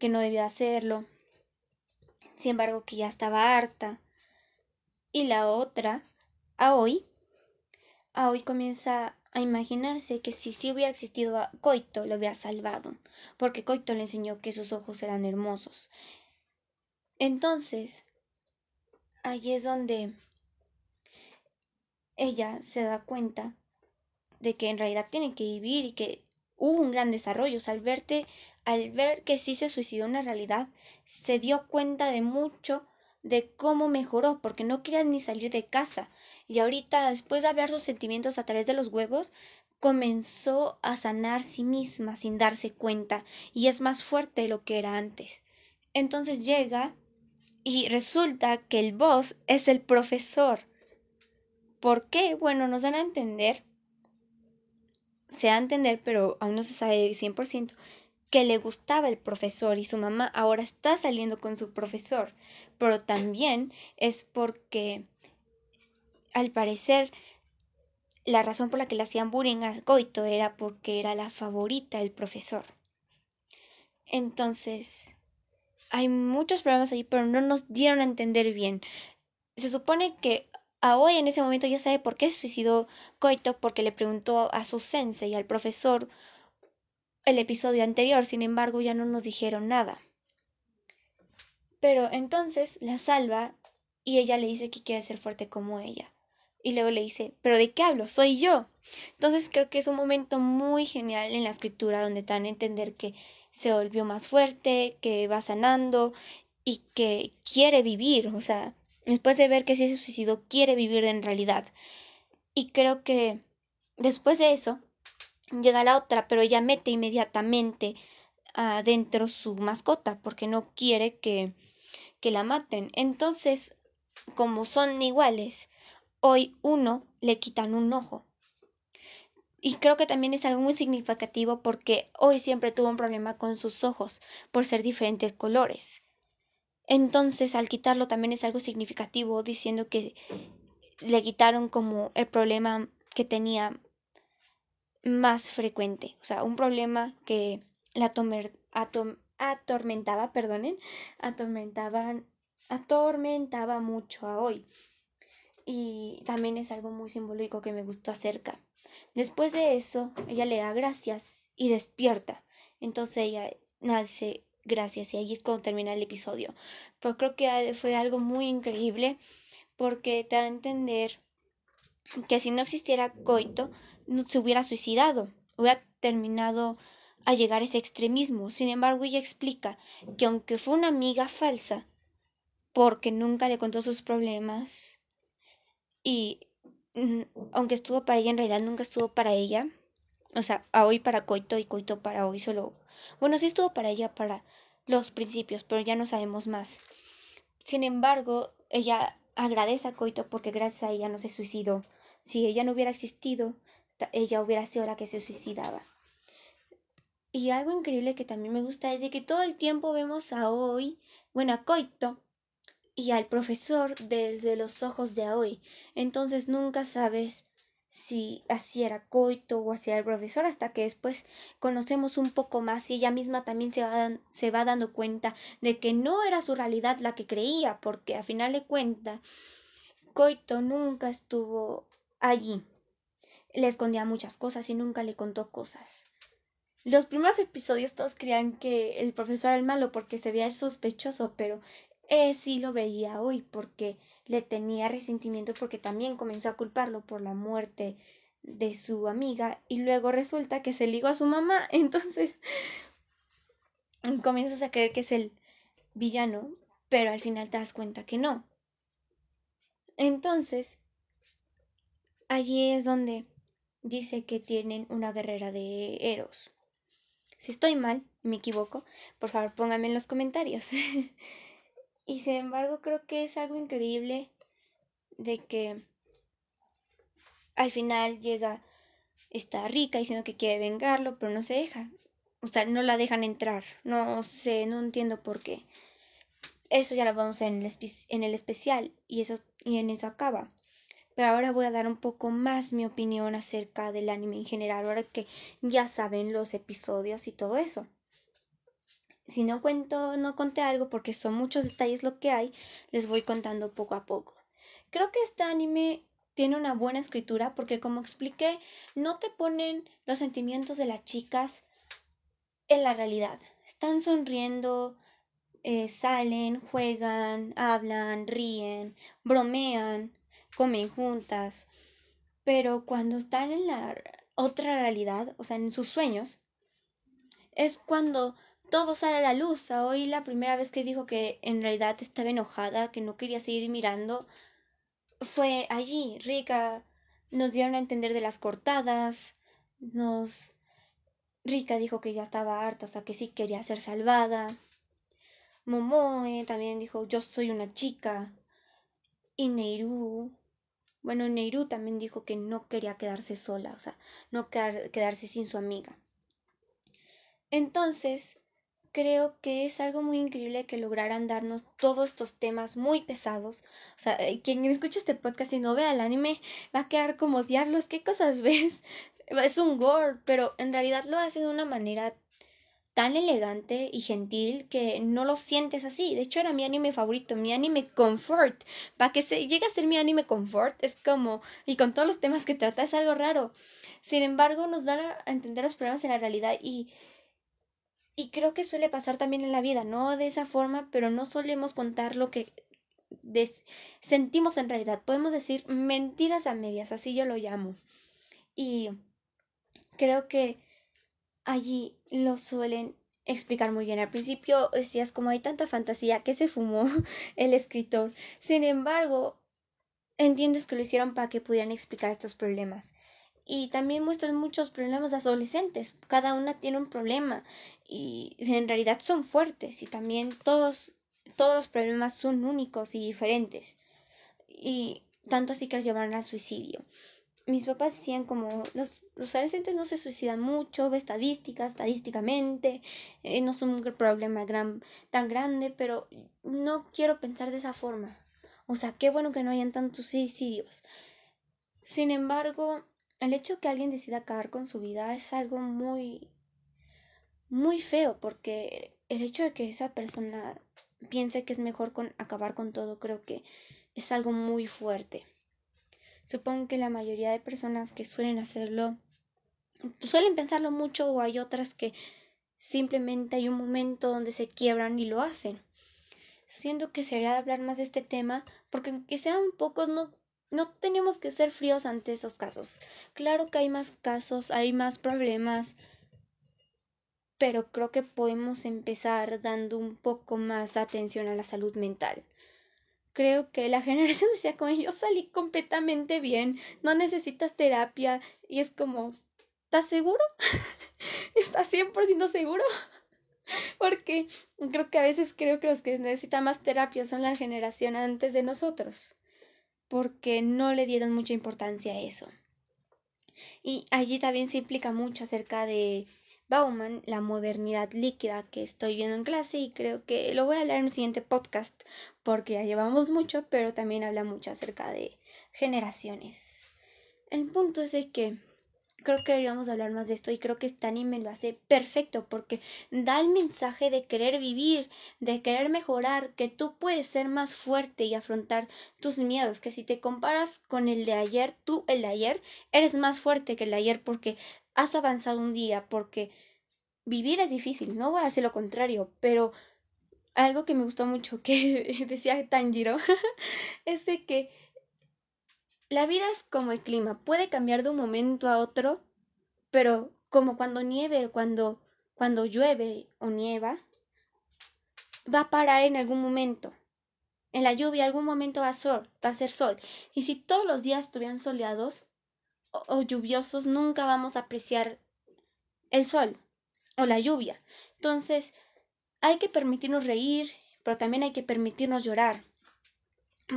que no debía hacerlo, sin embargo que ya estaba harta. Y la otra, a hoy, a hoy comienza a imaginarse que si, si hubiera existido a Coito lo hubiera salvado, porque Coito le enseñó que sus ojos eran hermosos. Entonces, ahí es donde ella se da cuenta de que en realidad tiene que vivir y que hubo un gran desarrollo. O sea, al, verte, al ver que sí se suicidó una realidad, se dio cuenta de mucho de cómo mejoró, porque no quería ni salir de casa. Y ahorita, después de hablar sus sentimientos a través de los huevos, comenzó a sanar sí misma sin darse cuenta y es más fuerte de lo que era antes. Entonces llega y resulta que el boss es el profesor. ¿Por qué? Bueno, nos dan a entender, se da a entender, pero aún no se sabe 100%, que le gustaba el profesor y su mamá ahora está saliendo con su profesor. Pero también es porque, al parecer, la razón por la que le hacían bullying a Goito era porque era la favorita del profesor. Entonces, hay muchos problemas ahí, pero no nos dieron a entender bien. Se supone que Aoi en ese momento ya sabe por qué suicidó Koito, porque le preguntó a su sensei y al profesor el episodio anterior, sin embargo ya no nos dijeron nada. Pero entonces la salva y ella le dice que quiere ser fuerte como ella. Y luego le dice, ¿pero de qué hablo? Soy yo. Entonces creo que es un momento muy genial en la escritura donde te dan a entender que se volvió más fuerte, que va sanando y que quiere vivir. O sea, después de ver que sí se suicidó, quiere vivir en realidad. Y creo que después de eso, llega la otra, pero ella mete inmediatamente adentro su mascota porque no quiere que, que la maten. Entonces, como son iguales, hoy uno le quitan un ojo. Y creo que también es algo muy significativo porque hoy siempre tuvo un problema con sus ojos por ser diferentes colores. Entonces al quitarlo también es algo significativo diciendo que le quitaron como el problema que tenía más frecuente. O sea, un problema que la atom, atormentaba, perdonen, atormentaban, atormentaba mucho a hoy y también es algo muy simbólico que me gustó acerca. Después de eso, ella le da gracias y despierta. Entonces ella nace gracias y ahí es cuando termina el episodio. Pero creo que fue algo muy increíble porque te da a entender que si no existiera Coito, se hubiera suicidado, hubiera terminado a llegar a ese extremismo. Sin embargo, ella explica que aunque fue una amiga falsa, porque nunca le contó sus problemas y mm, aunque estuvo para ella, en realidad nunca estuvo para ella. O sea, a hoy para Coito y Coito para hoy solo. Bueno, sí estuvo para ella para los principios, pero ya no sabemos más. Sin embargo, ella agradece a Coito porque gracias a ella no se suicidó. Si ella no hubiera existido, ella hubiera sido la que se suicidaba. Y algo increíble que también me gusta es de que todo el tiempo vemos a hoy, bueno, a Coito y al profesor desde los ojos de hoy. Entonces nunca sabes si así era Coito o así era el profesor hasta que después conocemos un poco más y ella misma también se va, se va dando cuenta de que no era su realidad la que creía, porque a final de cuentas Coito nunca estuvo allí. Le escondía muchas cosas y nunca le contó cosas. Los primeros episodios todos creían que el profesor era el malo porque se veía sospechoso, pero eh, sí lo veía hoy porque le tenía resentimiento porque también comenzó a culparlo por la muerte de su amiga y luego resulta que se ligó a su mamá, *laughs* entonces comienzas a creer que es el villano, pero al final te das cuenta que no. Entonces, allí es donde dice que tienen una guerrera de Eros. Si estoy mal, me equivoco, por favor pónganme en los comentarios. *laughs* y sin embargo creo que es algo increíble de que al final llega esta rica diciendo que quiere vengarlo, pero no se deja. O sea, no la dejan entrar. No sé, no entiendo por qué. Eso ya lo vamos a ver en el, en el especial y, eso, y en eso acaba. Pero ahora voy a dar un poco más mi opinión acerca del anime en general, ahora que ya saben los episodios y todo eso. Si no cuento, no conté algo porque son muchos detalles lo que hay, les voy contando poco a poco. Creo que este anime tiene una buena escritura porque como expliqué, no te ponen los sentimientos de las chicas en la realidad. Están sonriendo, eh, salen, juegan, hablan, ríen, bromean, comen juntas. Pero cuando están en la otra realidad, o sea, en sus sueños, es cuando todo sale a la luz. Hoy la primera vez que dijo que en realidad estaba enojada, que no quería seguir mirando, fue allí. Rika nos dieron a entender de las cortadas, nos... Rika dijo que ya estaba harta, o sea, que sí quería ser salvada. Momoe también dijo, yo soy una chica. Y Neiru, bueno, Neiru también dijo que no quería quedarse sola, o sea, no quedarse sin su amiga. Entonces, creo que es algo muy increíble que lograran darnos todos estos temas muy pesados. O sea, eh, quien escucha este podcast y no vea el anime va a quedar como diablos, ¿qué cosas ves? *laughs* Es un gore, pero en realidad lo hace de una manera tan elegante y gentil que no lo sientes así. De hecho, era mi anime favorito, mi anime comfort. Para que se llegue a ser mi anime comfort, es como, y con todos los temas que trata, es algo raro. Sin embargo, nos da a entender los problemas en la realidad y y creo que suele pasar también en la vida, no de esa forma, pero no solemos contar lo que sentimos en realidad. Podemos decir mentiras a medias, así yo lo llamo. Y creo que allí lo suelen explicar muy bien. Al principio decías como hay tanta fantasía que se fumó *laughs* el escritor. Sin embargo, entiendes que lo hicieron para que pudieran explicar estos problemas y también muestran muchos problemas de adolescentes. Cada una tiene un problema y en realidad son fuertes y también todos, todos los problemas son únicos y diferentes. Y tanto así que los llevaron al suicidio. Mis papás decían como los, los adolescentes no se suicidan mucho, ve estadísticas, estadísticamente, eh, no son un problema gran, tan grande, pero no quiero pensar de esa forma. O sea, qué bueno que no hayan tantos suicidios. Sin embargo, el hecho que alguien decida acabar con su vida es algo muy, muy feo, porque el hecho de que esa persona piense que es mejor con acabar con todo, creo que es algo muy fuerte. Supongo que la mayoría de personas que suelen hacerlo suelen pensarlo mucho o hay otras que simplemente hay un momento donde se quiebran y lo hacen. Siento que sería de hablar más de este tema porque aunque sean pocos no no tenemos que ser fríos ante esos casos. Claro que hay más casos, hay más problemas, pero creo que podemos empezar dando un poco más atención a la salud mental. Creo que la generación *laughs* decía como yo salí completamente bien, no necesitas terapia y es como, ¿estás seguro? *laughs* ¿Estás 100% seguro? *laughs* Porque creo que a veces creo que los que necesitan más terapia son la generación antes de nosotros, porque no le dieron mucha importancia a eso. Y allí también se implica mucho acerca de Bauman, la modernidad líquida que estoy viendo en clase y creo que lo voy a hablar en un siguiente podcast porque ya llevamos mucho, pero también habla mucho acerca de generaciones. El punto es de que creo que deberíamos hablar más de esto y creo que este anime lo hace perfecto porque da el mensaje de querer vivir, de querer mejorar, que tú puedes ser más fuerte y afrontar tus miedos, que si te comparas con el de ayer, tú el de ayer eres más fuerte que el de ayer porque has avanzado un día, porque vivir es difícil, no voy a hacer lo contrario, pero algo que me gustó mucho *laughs* que decía Tanjiro *laughs* es de que la vida es como el clima, puede cambiar de un momento a otro, pero como cuando nieve, cuando cuando llueve o nieva, va a parar en algún momento. En la lluvia algún momento va a, sol, va a ser sol. Y si todos los días estuvieran soleados o, lluviosos, nunca vamos a apreciar el sol o la lluvia. Entonces, hay que permitirnos reír, pero también hay que permitirnos llorar,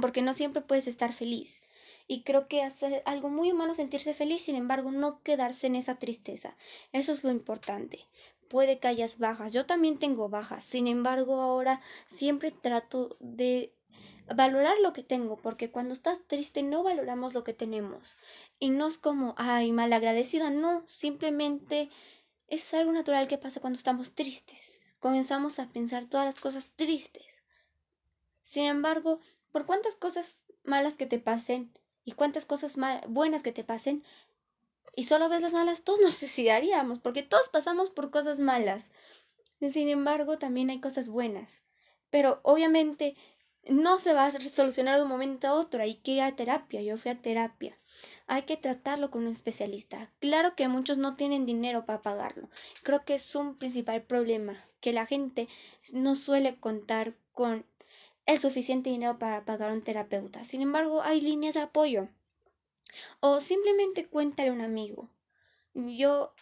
porque no siempre puedes estar feliz. Y creo que hace algo muy humano sentirse feliz, sin embargo, no quedarse en esa tristeza. Eso es lo importante. Puede que hayas bajas, yo también tengo bajas, sin embargo, ahora siempre trato de valorar lo que tengo, porque cuando estás triste no valoramos lo que tenemos. Y no es como, ay, malagradecida, no, simplemente es algo natural que pasa cuando estamos tristes. Comenzamos a pensar todas las cosas tristes. Sin embargo, por cuántas cosas malas que te pasen y cuántas cosas buenas que te pasen, y solo ves las malas, todos nos *laughs* suicidaríamos, porque todos pasamos por cosas malas. Sin embargo, también hay cosas buenas. Pero obviamente no se va a solucionar de un momento a otro, hay que ir a terapia, yo fui a terapia. Hay que tratarlo con un especialista. Claro que muchos no tienen dinero para pagarlo. Creo que es un principal problema, que la gente no suele contar con el suficiente dinero para pagar a un terapeuta. Sin embargo, hay líneas de apoyo. O simplemente cuéntale a un amigo. Yo,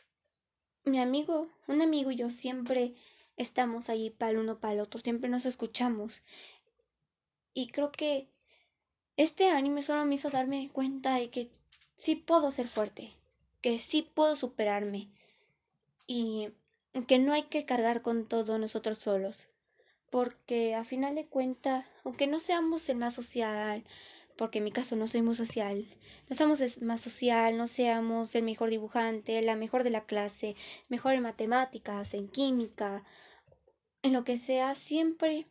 mi amigo, un amigo y yo siempre estamos ahí para el uno para el otro, siempre nos escuchamos. Y creo que este anime solo me hizo darme cuenta de que sí puedo ser fuerte, que sí puedo superarme y que no hay que cargar con todo nosotros solos. Porque a final de cuentas, aunque no seamos el más social, porque en mi caso no soy muy social, no seamos el más social, no seamos el mejor dibujante, la mejor de la clase, mejor en matemáticas, en química, en lo que sea, siempre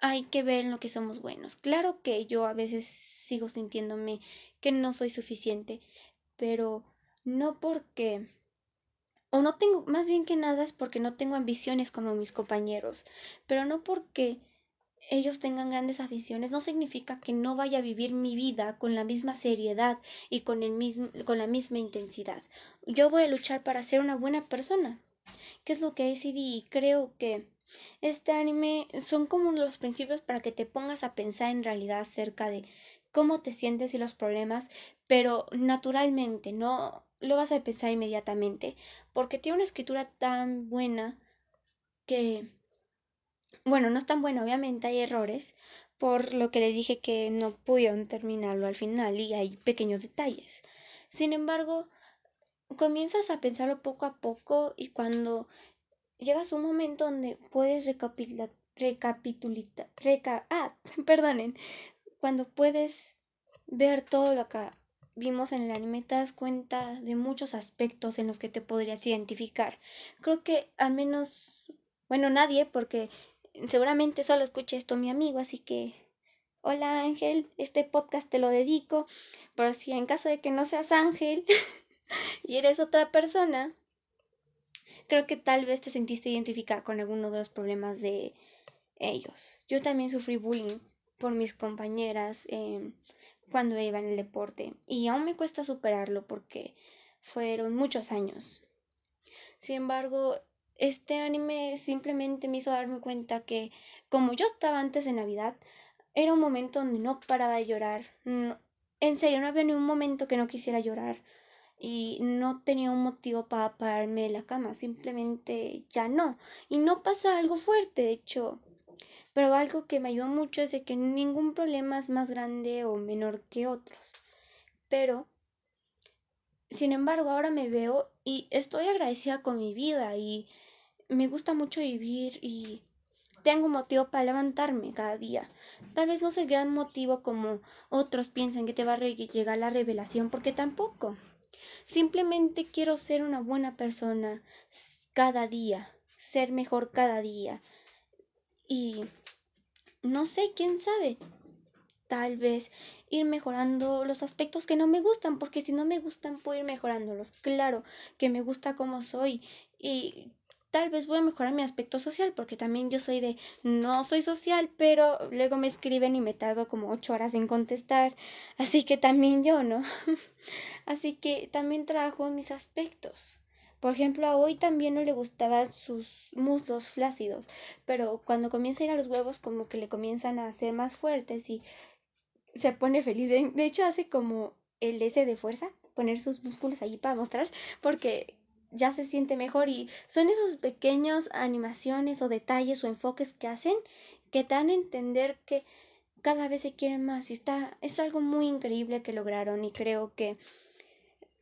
hay que ver en lo que somos buenos. Claro que yo a veces sigo sintiéndome que no soy suficiente, pero no porque... O no tengo, más bien que nada es porque no tengo ambiciones como mis compañeros, pero no porque ellos tengan grandes aficiones, no significa que no vaya a vivir mi vida con la misma seriedad y con, el mismo, con la misma intensidad. Yo voy a luchar para ser una buena persona, que es lo que decidí y creo que este anime son como los principios para que te pongas a pensar en realidad acerca de cómo te sientes y los problemas, pero naturalmente, no lo vas a pensar inmediatamente, porque tiene una escritura tan buena que, bueno, no es tan buena, obviamente hay errores, por lo que les dije que no pudieron terminarlo al final y hay pequeños detalles. Sin embargo, comienzas a pensarlo poco a poco y cuando llegas a un momento donde puedes recapitular, reca, ah, *laughs* perdonen, cuando puedes ver todo lo que vimos en el anime te das cuenta de muchos aspectos en los que te podrías identificar. Creo que al menos, bueno, nadie, porque seguramente solo escuche esto mi amigo, así que hola Ángel, este podcast te lo dedico, pero si en caso de que no seas Ángel *laughs* y eres otra persona, creo que tal vez te sentiste identificada con alguno de los problemas de ellos. Yo también sufrí bullying por mis compañeras. Eh, cuando iba en el deporte y aún me cuesta superarlo porque fueron muchos años. Sin embargo, este anime simplemente me hizo darme cuenta que como yo estaba antes de Navidad, era un momento donde no paraba de llorar. en serio, no había ni un momento que no quisiera llorar y no tenía un motivo para pararme de la cama, simplemente ya no. Y no pasa algo fuerte, de hecho. Pero algo que me ayudó mucho es de que ningún problema es más grande o menor que otros. Pero sin embargo, ahora me veo y estoy agradecida con mi vida y me gusta mucho vivir y tengo motivo para levantarme cada día. Tal vez no es el gran motivo como otros piensan que te va a llegar la revelación, porque tampoco. Simplemente quiero ser una buena persona cada día, ser mejor cada día. Y no sé, quién sabe, tal vez ir mejorando los aspectos que no me gustan, porque si no me gustan puedo ir mejorándolos. Claro que me gusta como soy y tal vez voy a mejorar mi aspecto social, porque también yo soy de no soy social, pero luego me escriben y me tardo como ocho horas en contestar, así que también yo, ¿no? *laughs* así que también trabajo en mis aspectos. Por ejemplo, a hoy también no le gustaban sus muslos flácidos, pero cuando comienza a ir a los huevos como que le comienzan a hacer más fuertes y se pone feliz. De, hecho, hace como el S de fuerza, poner sus músculos ahí para mostrar, porque ya se siente mejor y son esos pequeños animaciones o detalles o enfoques que hacen que te dan a entender que cada vez se quieren más y está es algo muy increíble que lograron y creo que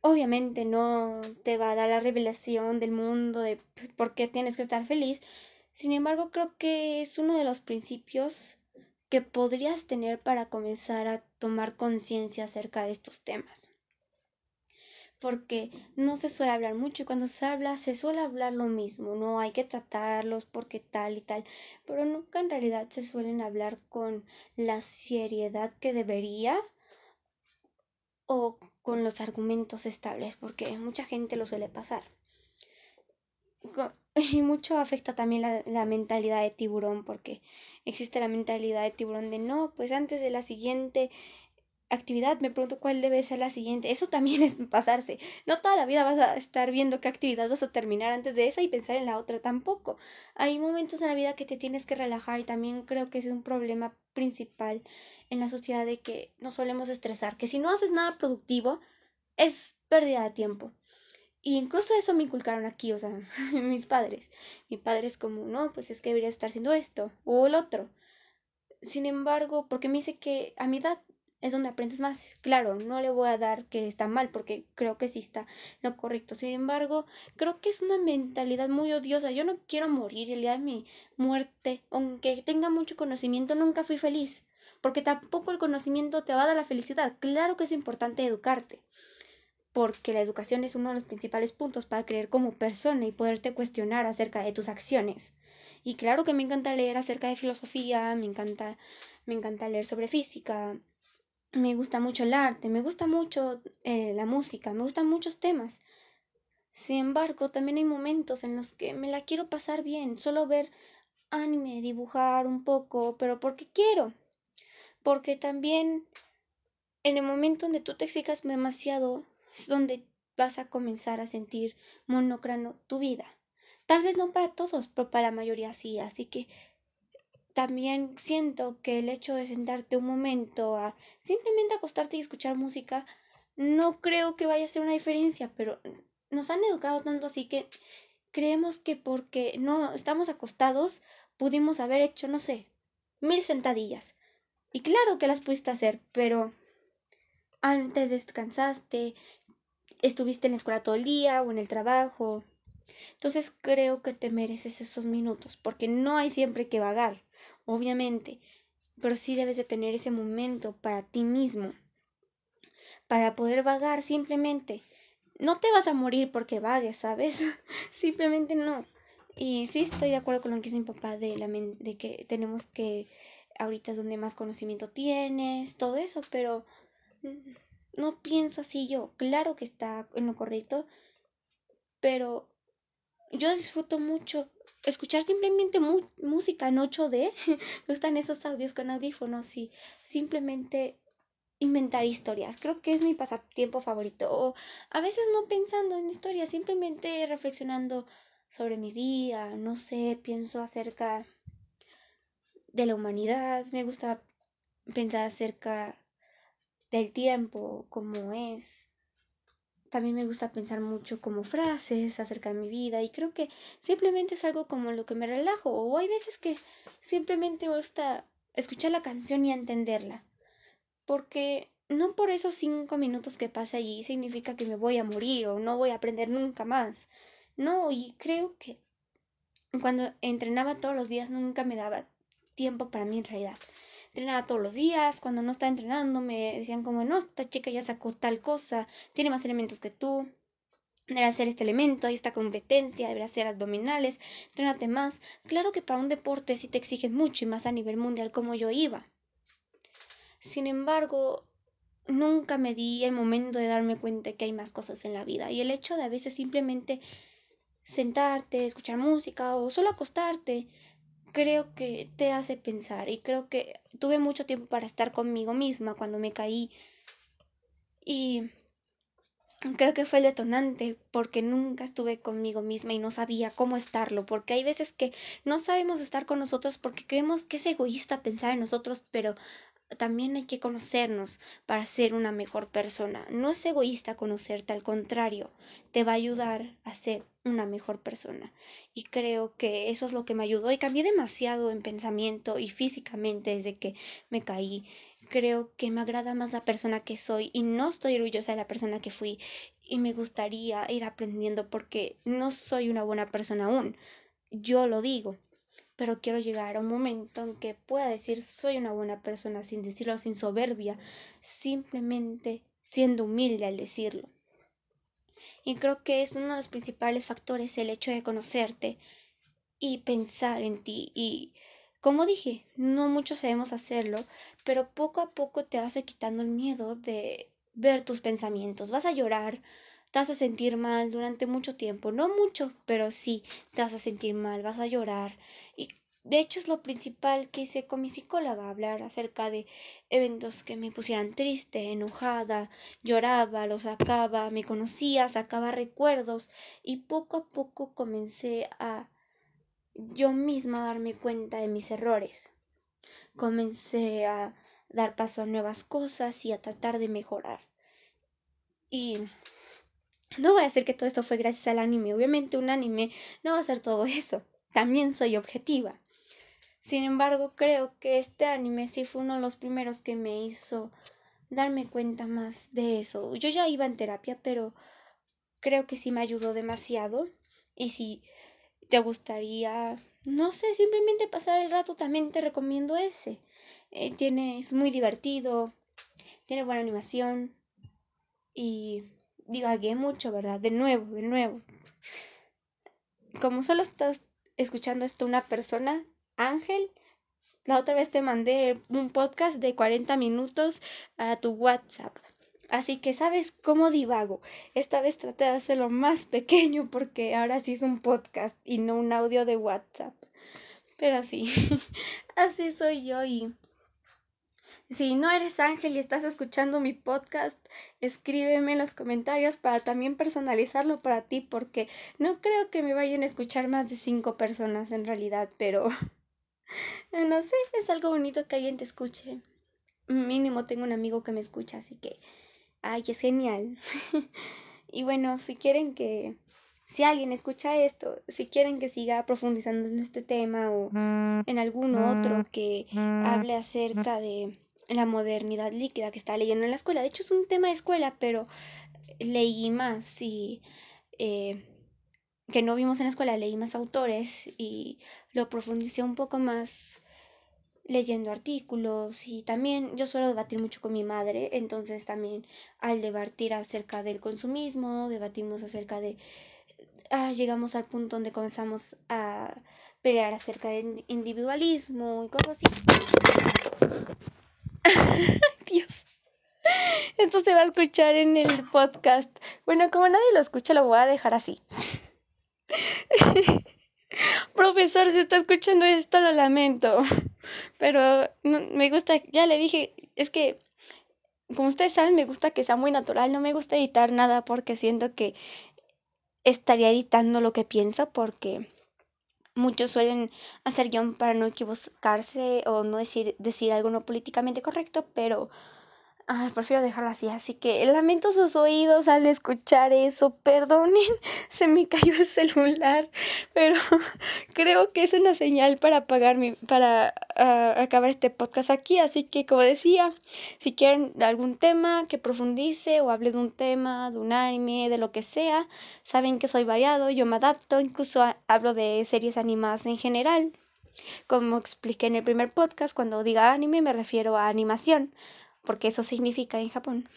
obviamente no te va a dar la revelación del mundo de por qué tienes que estar feliz sin embargo creo que es uno de los principios que podrías tener para comenzar a tomar conciencia acerca de estos temas. Porque no se suele hablar mucho y cuando se habla se suele hablar lo mismo, no hay que tratarlos porque tal y tal, pero nunca en realidad se suelen hablar con la seriedad que debería o con los argumentos estables, porque mucha gente lo suele pasar. *laughs* Y mucho afecta también la, la, mentalidad de tiburón, porque existe la mentalidad de tiburón de no, pues antes de la siguiente actividad me pregunto cuál debe ser la siguiente. Eso también *laughs* es pasarse. No toda la vida vas a estar viendo qué actividad vas a terminar antes de esa y pensar en la otra tampoco. Hay momentos en la vida que te tienes que relajar y también creo que es un problema principal en la sociedad de que nos solemos estresar, que si no haces nada productivo es pérdida de tiempo. Y incluso eso me inculcaron aquí, o sea, *laughs* mis padres. Mi padre es como, no, pues es que debería estar haciendo esto o el otro. Sin embargo, porque me dice que a mi edad es donde aprendes más. Claro, no le voy a dar que está mal, porque creo que sí está lo correcto. Sin embargo, creo que es una mentalidad muy odiosa. Yo no quiero morir el día de mi muerte. Aunque tenga mucho conocimiento, nunca fui feliz. Porque tampoco el conocimiento te va a dar la felicidad. Claro que es importante educarte porque la educación es uno de los principales puntos para creer como persona y poderte cuestionar acerca de tus acciones. Y claro que me encanta leer acerca de filosofía, me encanta, me encanta leer sobre física, me gusta mucho el arte, me gusta mucho eh, la música, me gustan muchos temas. Sin embargo, también hay momentos en los que me la quiero pasar bien, solo ver anime, dibujar un poco, pero porque quiero. Porque también en el momento donde tú te exijas demasiado, es donde vas a comenzar a sentir monocrano tu vida. Tal vez no para todos, pero para la mayoría sí. Así que también siento que el hecho de sentarte un momento a simplemente acostarte y escuchar música, no creo que vaya a ser una diferencia, pero nos han educado tanto así que creemos que porque no estamos acostados pudimos haber hecho, no sé, mil sentadillas. Y claro que las pudiste hacer, pero antes descansaste, estuviste en la escuela todo el día o en el trabajo. Entonces creo que te mereces esos minutos, porque no hay siempre que vagar, obviamente, pero sí debes de tener ese momento para ti mismo, para poder vagar simplemente. No te vas a morir porque vagues, ¿sabes? *laughs* simplemente no. Y sí estoy de acuerdo con lo que dice mi papá de, la de que tenemos que, ahorita es donde más conocimiento tienes, todo eso, pero no pienso así yo. Claro que está en lo correcto, pero yo disfruto mucho escuchar simplemente música en 8D. *laughs* Me gustan esos audios con audífonos y simplemente inventar historias. Creo que es mi pasatiempo favorito. O a veces no pensando en historias, simplemente reflexionando sobre mi día, no sé, pienso acerca de la humanidad, me gusta pensar acerca del tiempo, cómo es. También me gusta pensar mucho como frases acerca de mi vida y creo que simplemente es algo como lo que me relajo o hay veces que simplemente me gusta escuchar la canción y entenderla. Porque no por esos cinco minutos que pase allí significa que me voy a morir o no voy a aprender nunca más. No, y creo que cuando entrenaba todos los días nunca me daba tiempo para mí en realidad. Entrenaba todos los días, cuando no estaba entrenando me decían como, no, esta chica ya sacó tal cosa, tiene más elementos que tú, debe hacer este elemento, hay esta competencia, debe hacer abdominales, entrenate más. Claro que para un deporte sí te exigen mucho y más a nivel mundial como yo iba. Sin embargo, nunca me di el momento de darme cuenta que hay más cosas en la vida y el hecho de a veces simplemente sentarte, escuchar música o solo acostarte, creo que te hace pensar y creo que tuve mucho tiempo para estar conmigo misma cuando me caí y creo que fue el detonante porque nunca estuve conmigo misma y no sabía cómo estarlo, porque hay veces que no sabemos estar con nosotros porque creemos que es egoísta pensar en nosotros, pero también hay que conocernos para ser una mejor persona. No es egoísta conocerte, al contrario, te va a ayudar a ser una mejor persona. Y creo que eso es lo que me ayudó y cambié demasiado en pensamiento y físicamente desde que me caí. Creo que me agrada más la persona que soy y no estoy orgullosa de la persona que fui y me gustaría ir aprendiendo porque no soy una buena persona aún. Yo lo digo pero quiero llegar a un momento en que pueda decir soy una buena persona sin decirlo sin soberbia, simplemente siendo humilde al decirlo. Y creo que es uno de los principales factores el hecho de conocerte y pensar en ti. Y como dije, no muchos sabemos hacerlo, pero poco a poco te vas quitando el miedo de ver tus pensamientos. Vas a llorar, te vas a sentir mal durante mucho tiempo, no mucho, pero sí, te vas a sentir mal, vas a llorar. Y de hecho es lo principal que hice con mi psicóloga, hablar acerca de eventos que me pusieran triste, enojada, lloraba, lo sacaba, me conocía, sacaba recuerdos y poco a poco comencé a yo misma darme cuenta de mis errores. Comencé a dar paso a nuevas cosas y a tratar de mejorar. Y no voy a decir que todo esto fue gracias al anime. Obviamente un anime no va a ser todo eso. También soy objetiva. Sin embargo, creo que este anime sí fue uno de los primeros que me hizo darme cuenta más de eso. Yo ya iba en terapia, pero creo que sí me ayudó demasiado. Y si te gustaría, no sé, simplemente pasar el rato, también te recomiendo ese. Eh, tiene, es muy divertido, tiene buena animación y divagué mucho, ¿verdad? De nuevo, de nuevo. Como solo estás escuchando esto una persona, Ángel, la otra vez te mandé un podcast de 40 minutos a tu WhatsApp. Así que sabes cómo divago. Esta vez traté de hacerlo más pequeño porque ahora sí es un podcast y no un audio de WhatsApp. Pero sí, *laughs* así soy yo y si no eres Ángel y estás escuchando mi podcast, escríbeme en los comentarios para también personalizarlo para ti, porque no creo que me vayan a escuchar más de cinco personas en realidad, pero *laughs* no sé, es algo bonito que alguien te escuche. Mínimo tengo un amigo que me escucha, así que, ay, es genial. *laughs* y bueno, si quieren que, si alguien escucha esto, si quieren que siga profundizando en este tema o en alguno otro que hable acerca de la modernidad líquida que está leyendo en la escuela. De hecho, es un tema de escuela, pero leí más y eh, que no vimos en la escuela, leí más autores y lo profundicé un poco más leyendo artículos y también yo suelo debatir mucho con mi madre, entonces también al debatir acerca del consumismo, debatimos acerca de... Ah, llegamos al punto donde comenzamos a pelear acerca del individualismo y cosas así. *laughs* Dios. Esto se va a escuchar en el podcast. Bueno, como nadie lo escucha, lo voy a dejar así. *laughs* Profesor, si está escuchando esto, lo lamento. Pero me gusta, ya le dije, es que como ustedes saben, me gusta que sea muy natural, no me gusta editar nada porque siento que estaría editando lo que pienso porque muchos suelen hacer guion para no equivocarse o no decir, decir algo no políticamente correcto, pero Ay, prefiero dejarlo así, así que lamento sus oídos al escuchar eso, perdonen, *laughs* se me cayó el celular, pero *laughs* creo que es una señal para apagar mi, para uh, acabar este podcast aquí, así que como decía, si quieren algún tema que profundice o hable de un tema, de un anime, de lo que sea, saben que soy variado, yo me adapto, incluso hablo de series animadas en general. Como expliqué en el primer podcast, cuando diga anime me refiero a animación porque eso significa en Japón.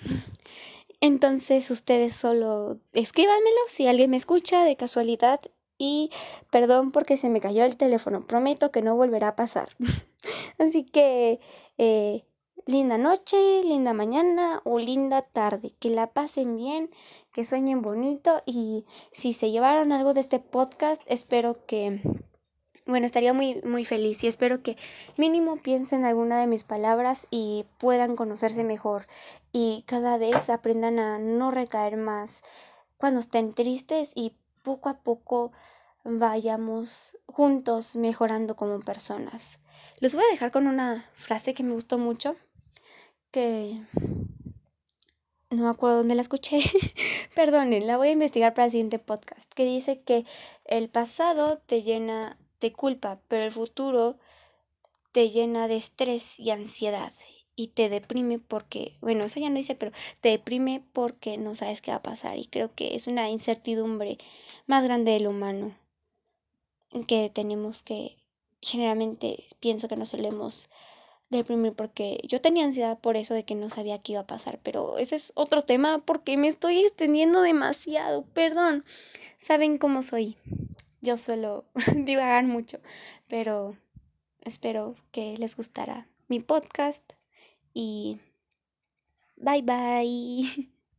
Entonces ustedes solo escríbanmelo si alguien me escucha de casualidad y perdón porque se me cayó el teléfono, prometo que no volverá a pasar. *laughs* Así que eh, linda noche, linda mañana o linda tarde, que la pasen bien, que sueñen bonito y si se llevaron algo de este podcast, espero que bueno, estaría muy, muy feliz y espero que mínimo piensen alguna de mis palabras y puedan conocerse mejor y cada vez aprendan a no recaer más cuando estén tristes y poco a poco vayamos juntos mejorando como personas. Los voy a dejar con una frase que me gustó mucho, que no me acuerdo dónde la escuché, *laughs* perdonen, la voy a investigar para el siguiente podcast, que dice que el pasado te llena de culpa, pero el futuro te llena de estrés y ansiedad y te deprime porque, bueno, eso ya no dice, pero te deprime porque no sabes qué va a pasar y creo que es una incertidumbre más grande del humano que tenemos que generalmente pienso que nos solemos deprimir porque yo tenía ansiedad por eso de que no sabía qué iba a pasar, pero ese es otro tema porque me estoy extendiendo demasiado, perdón, saben cómo soy yo suelo *laughs* divagar mucho, pero espero que les gustará mi podcast y bye bye. *laughs*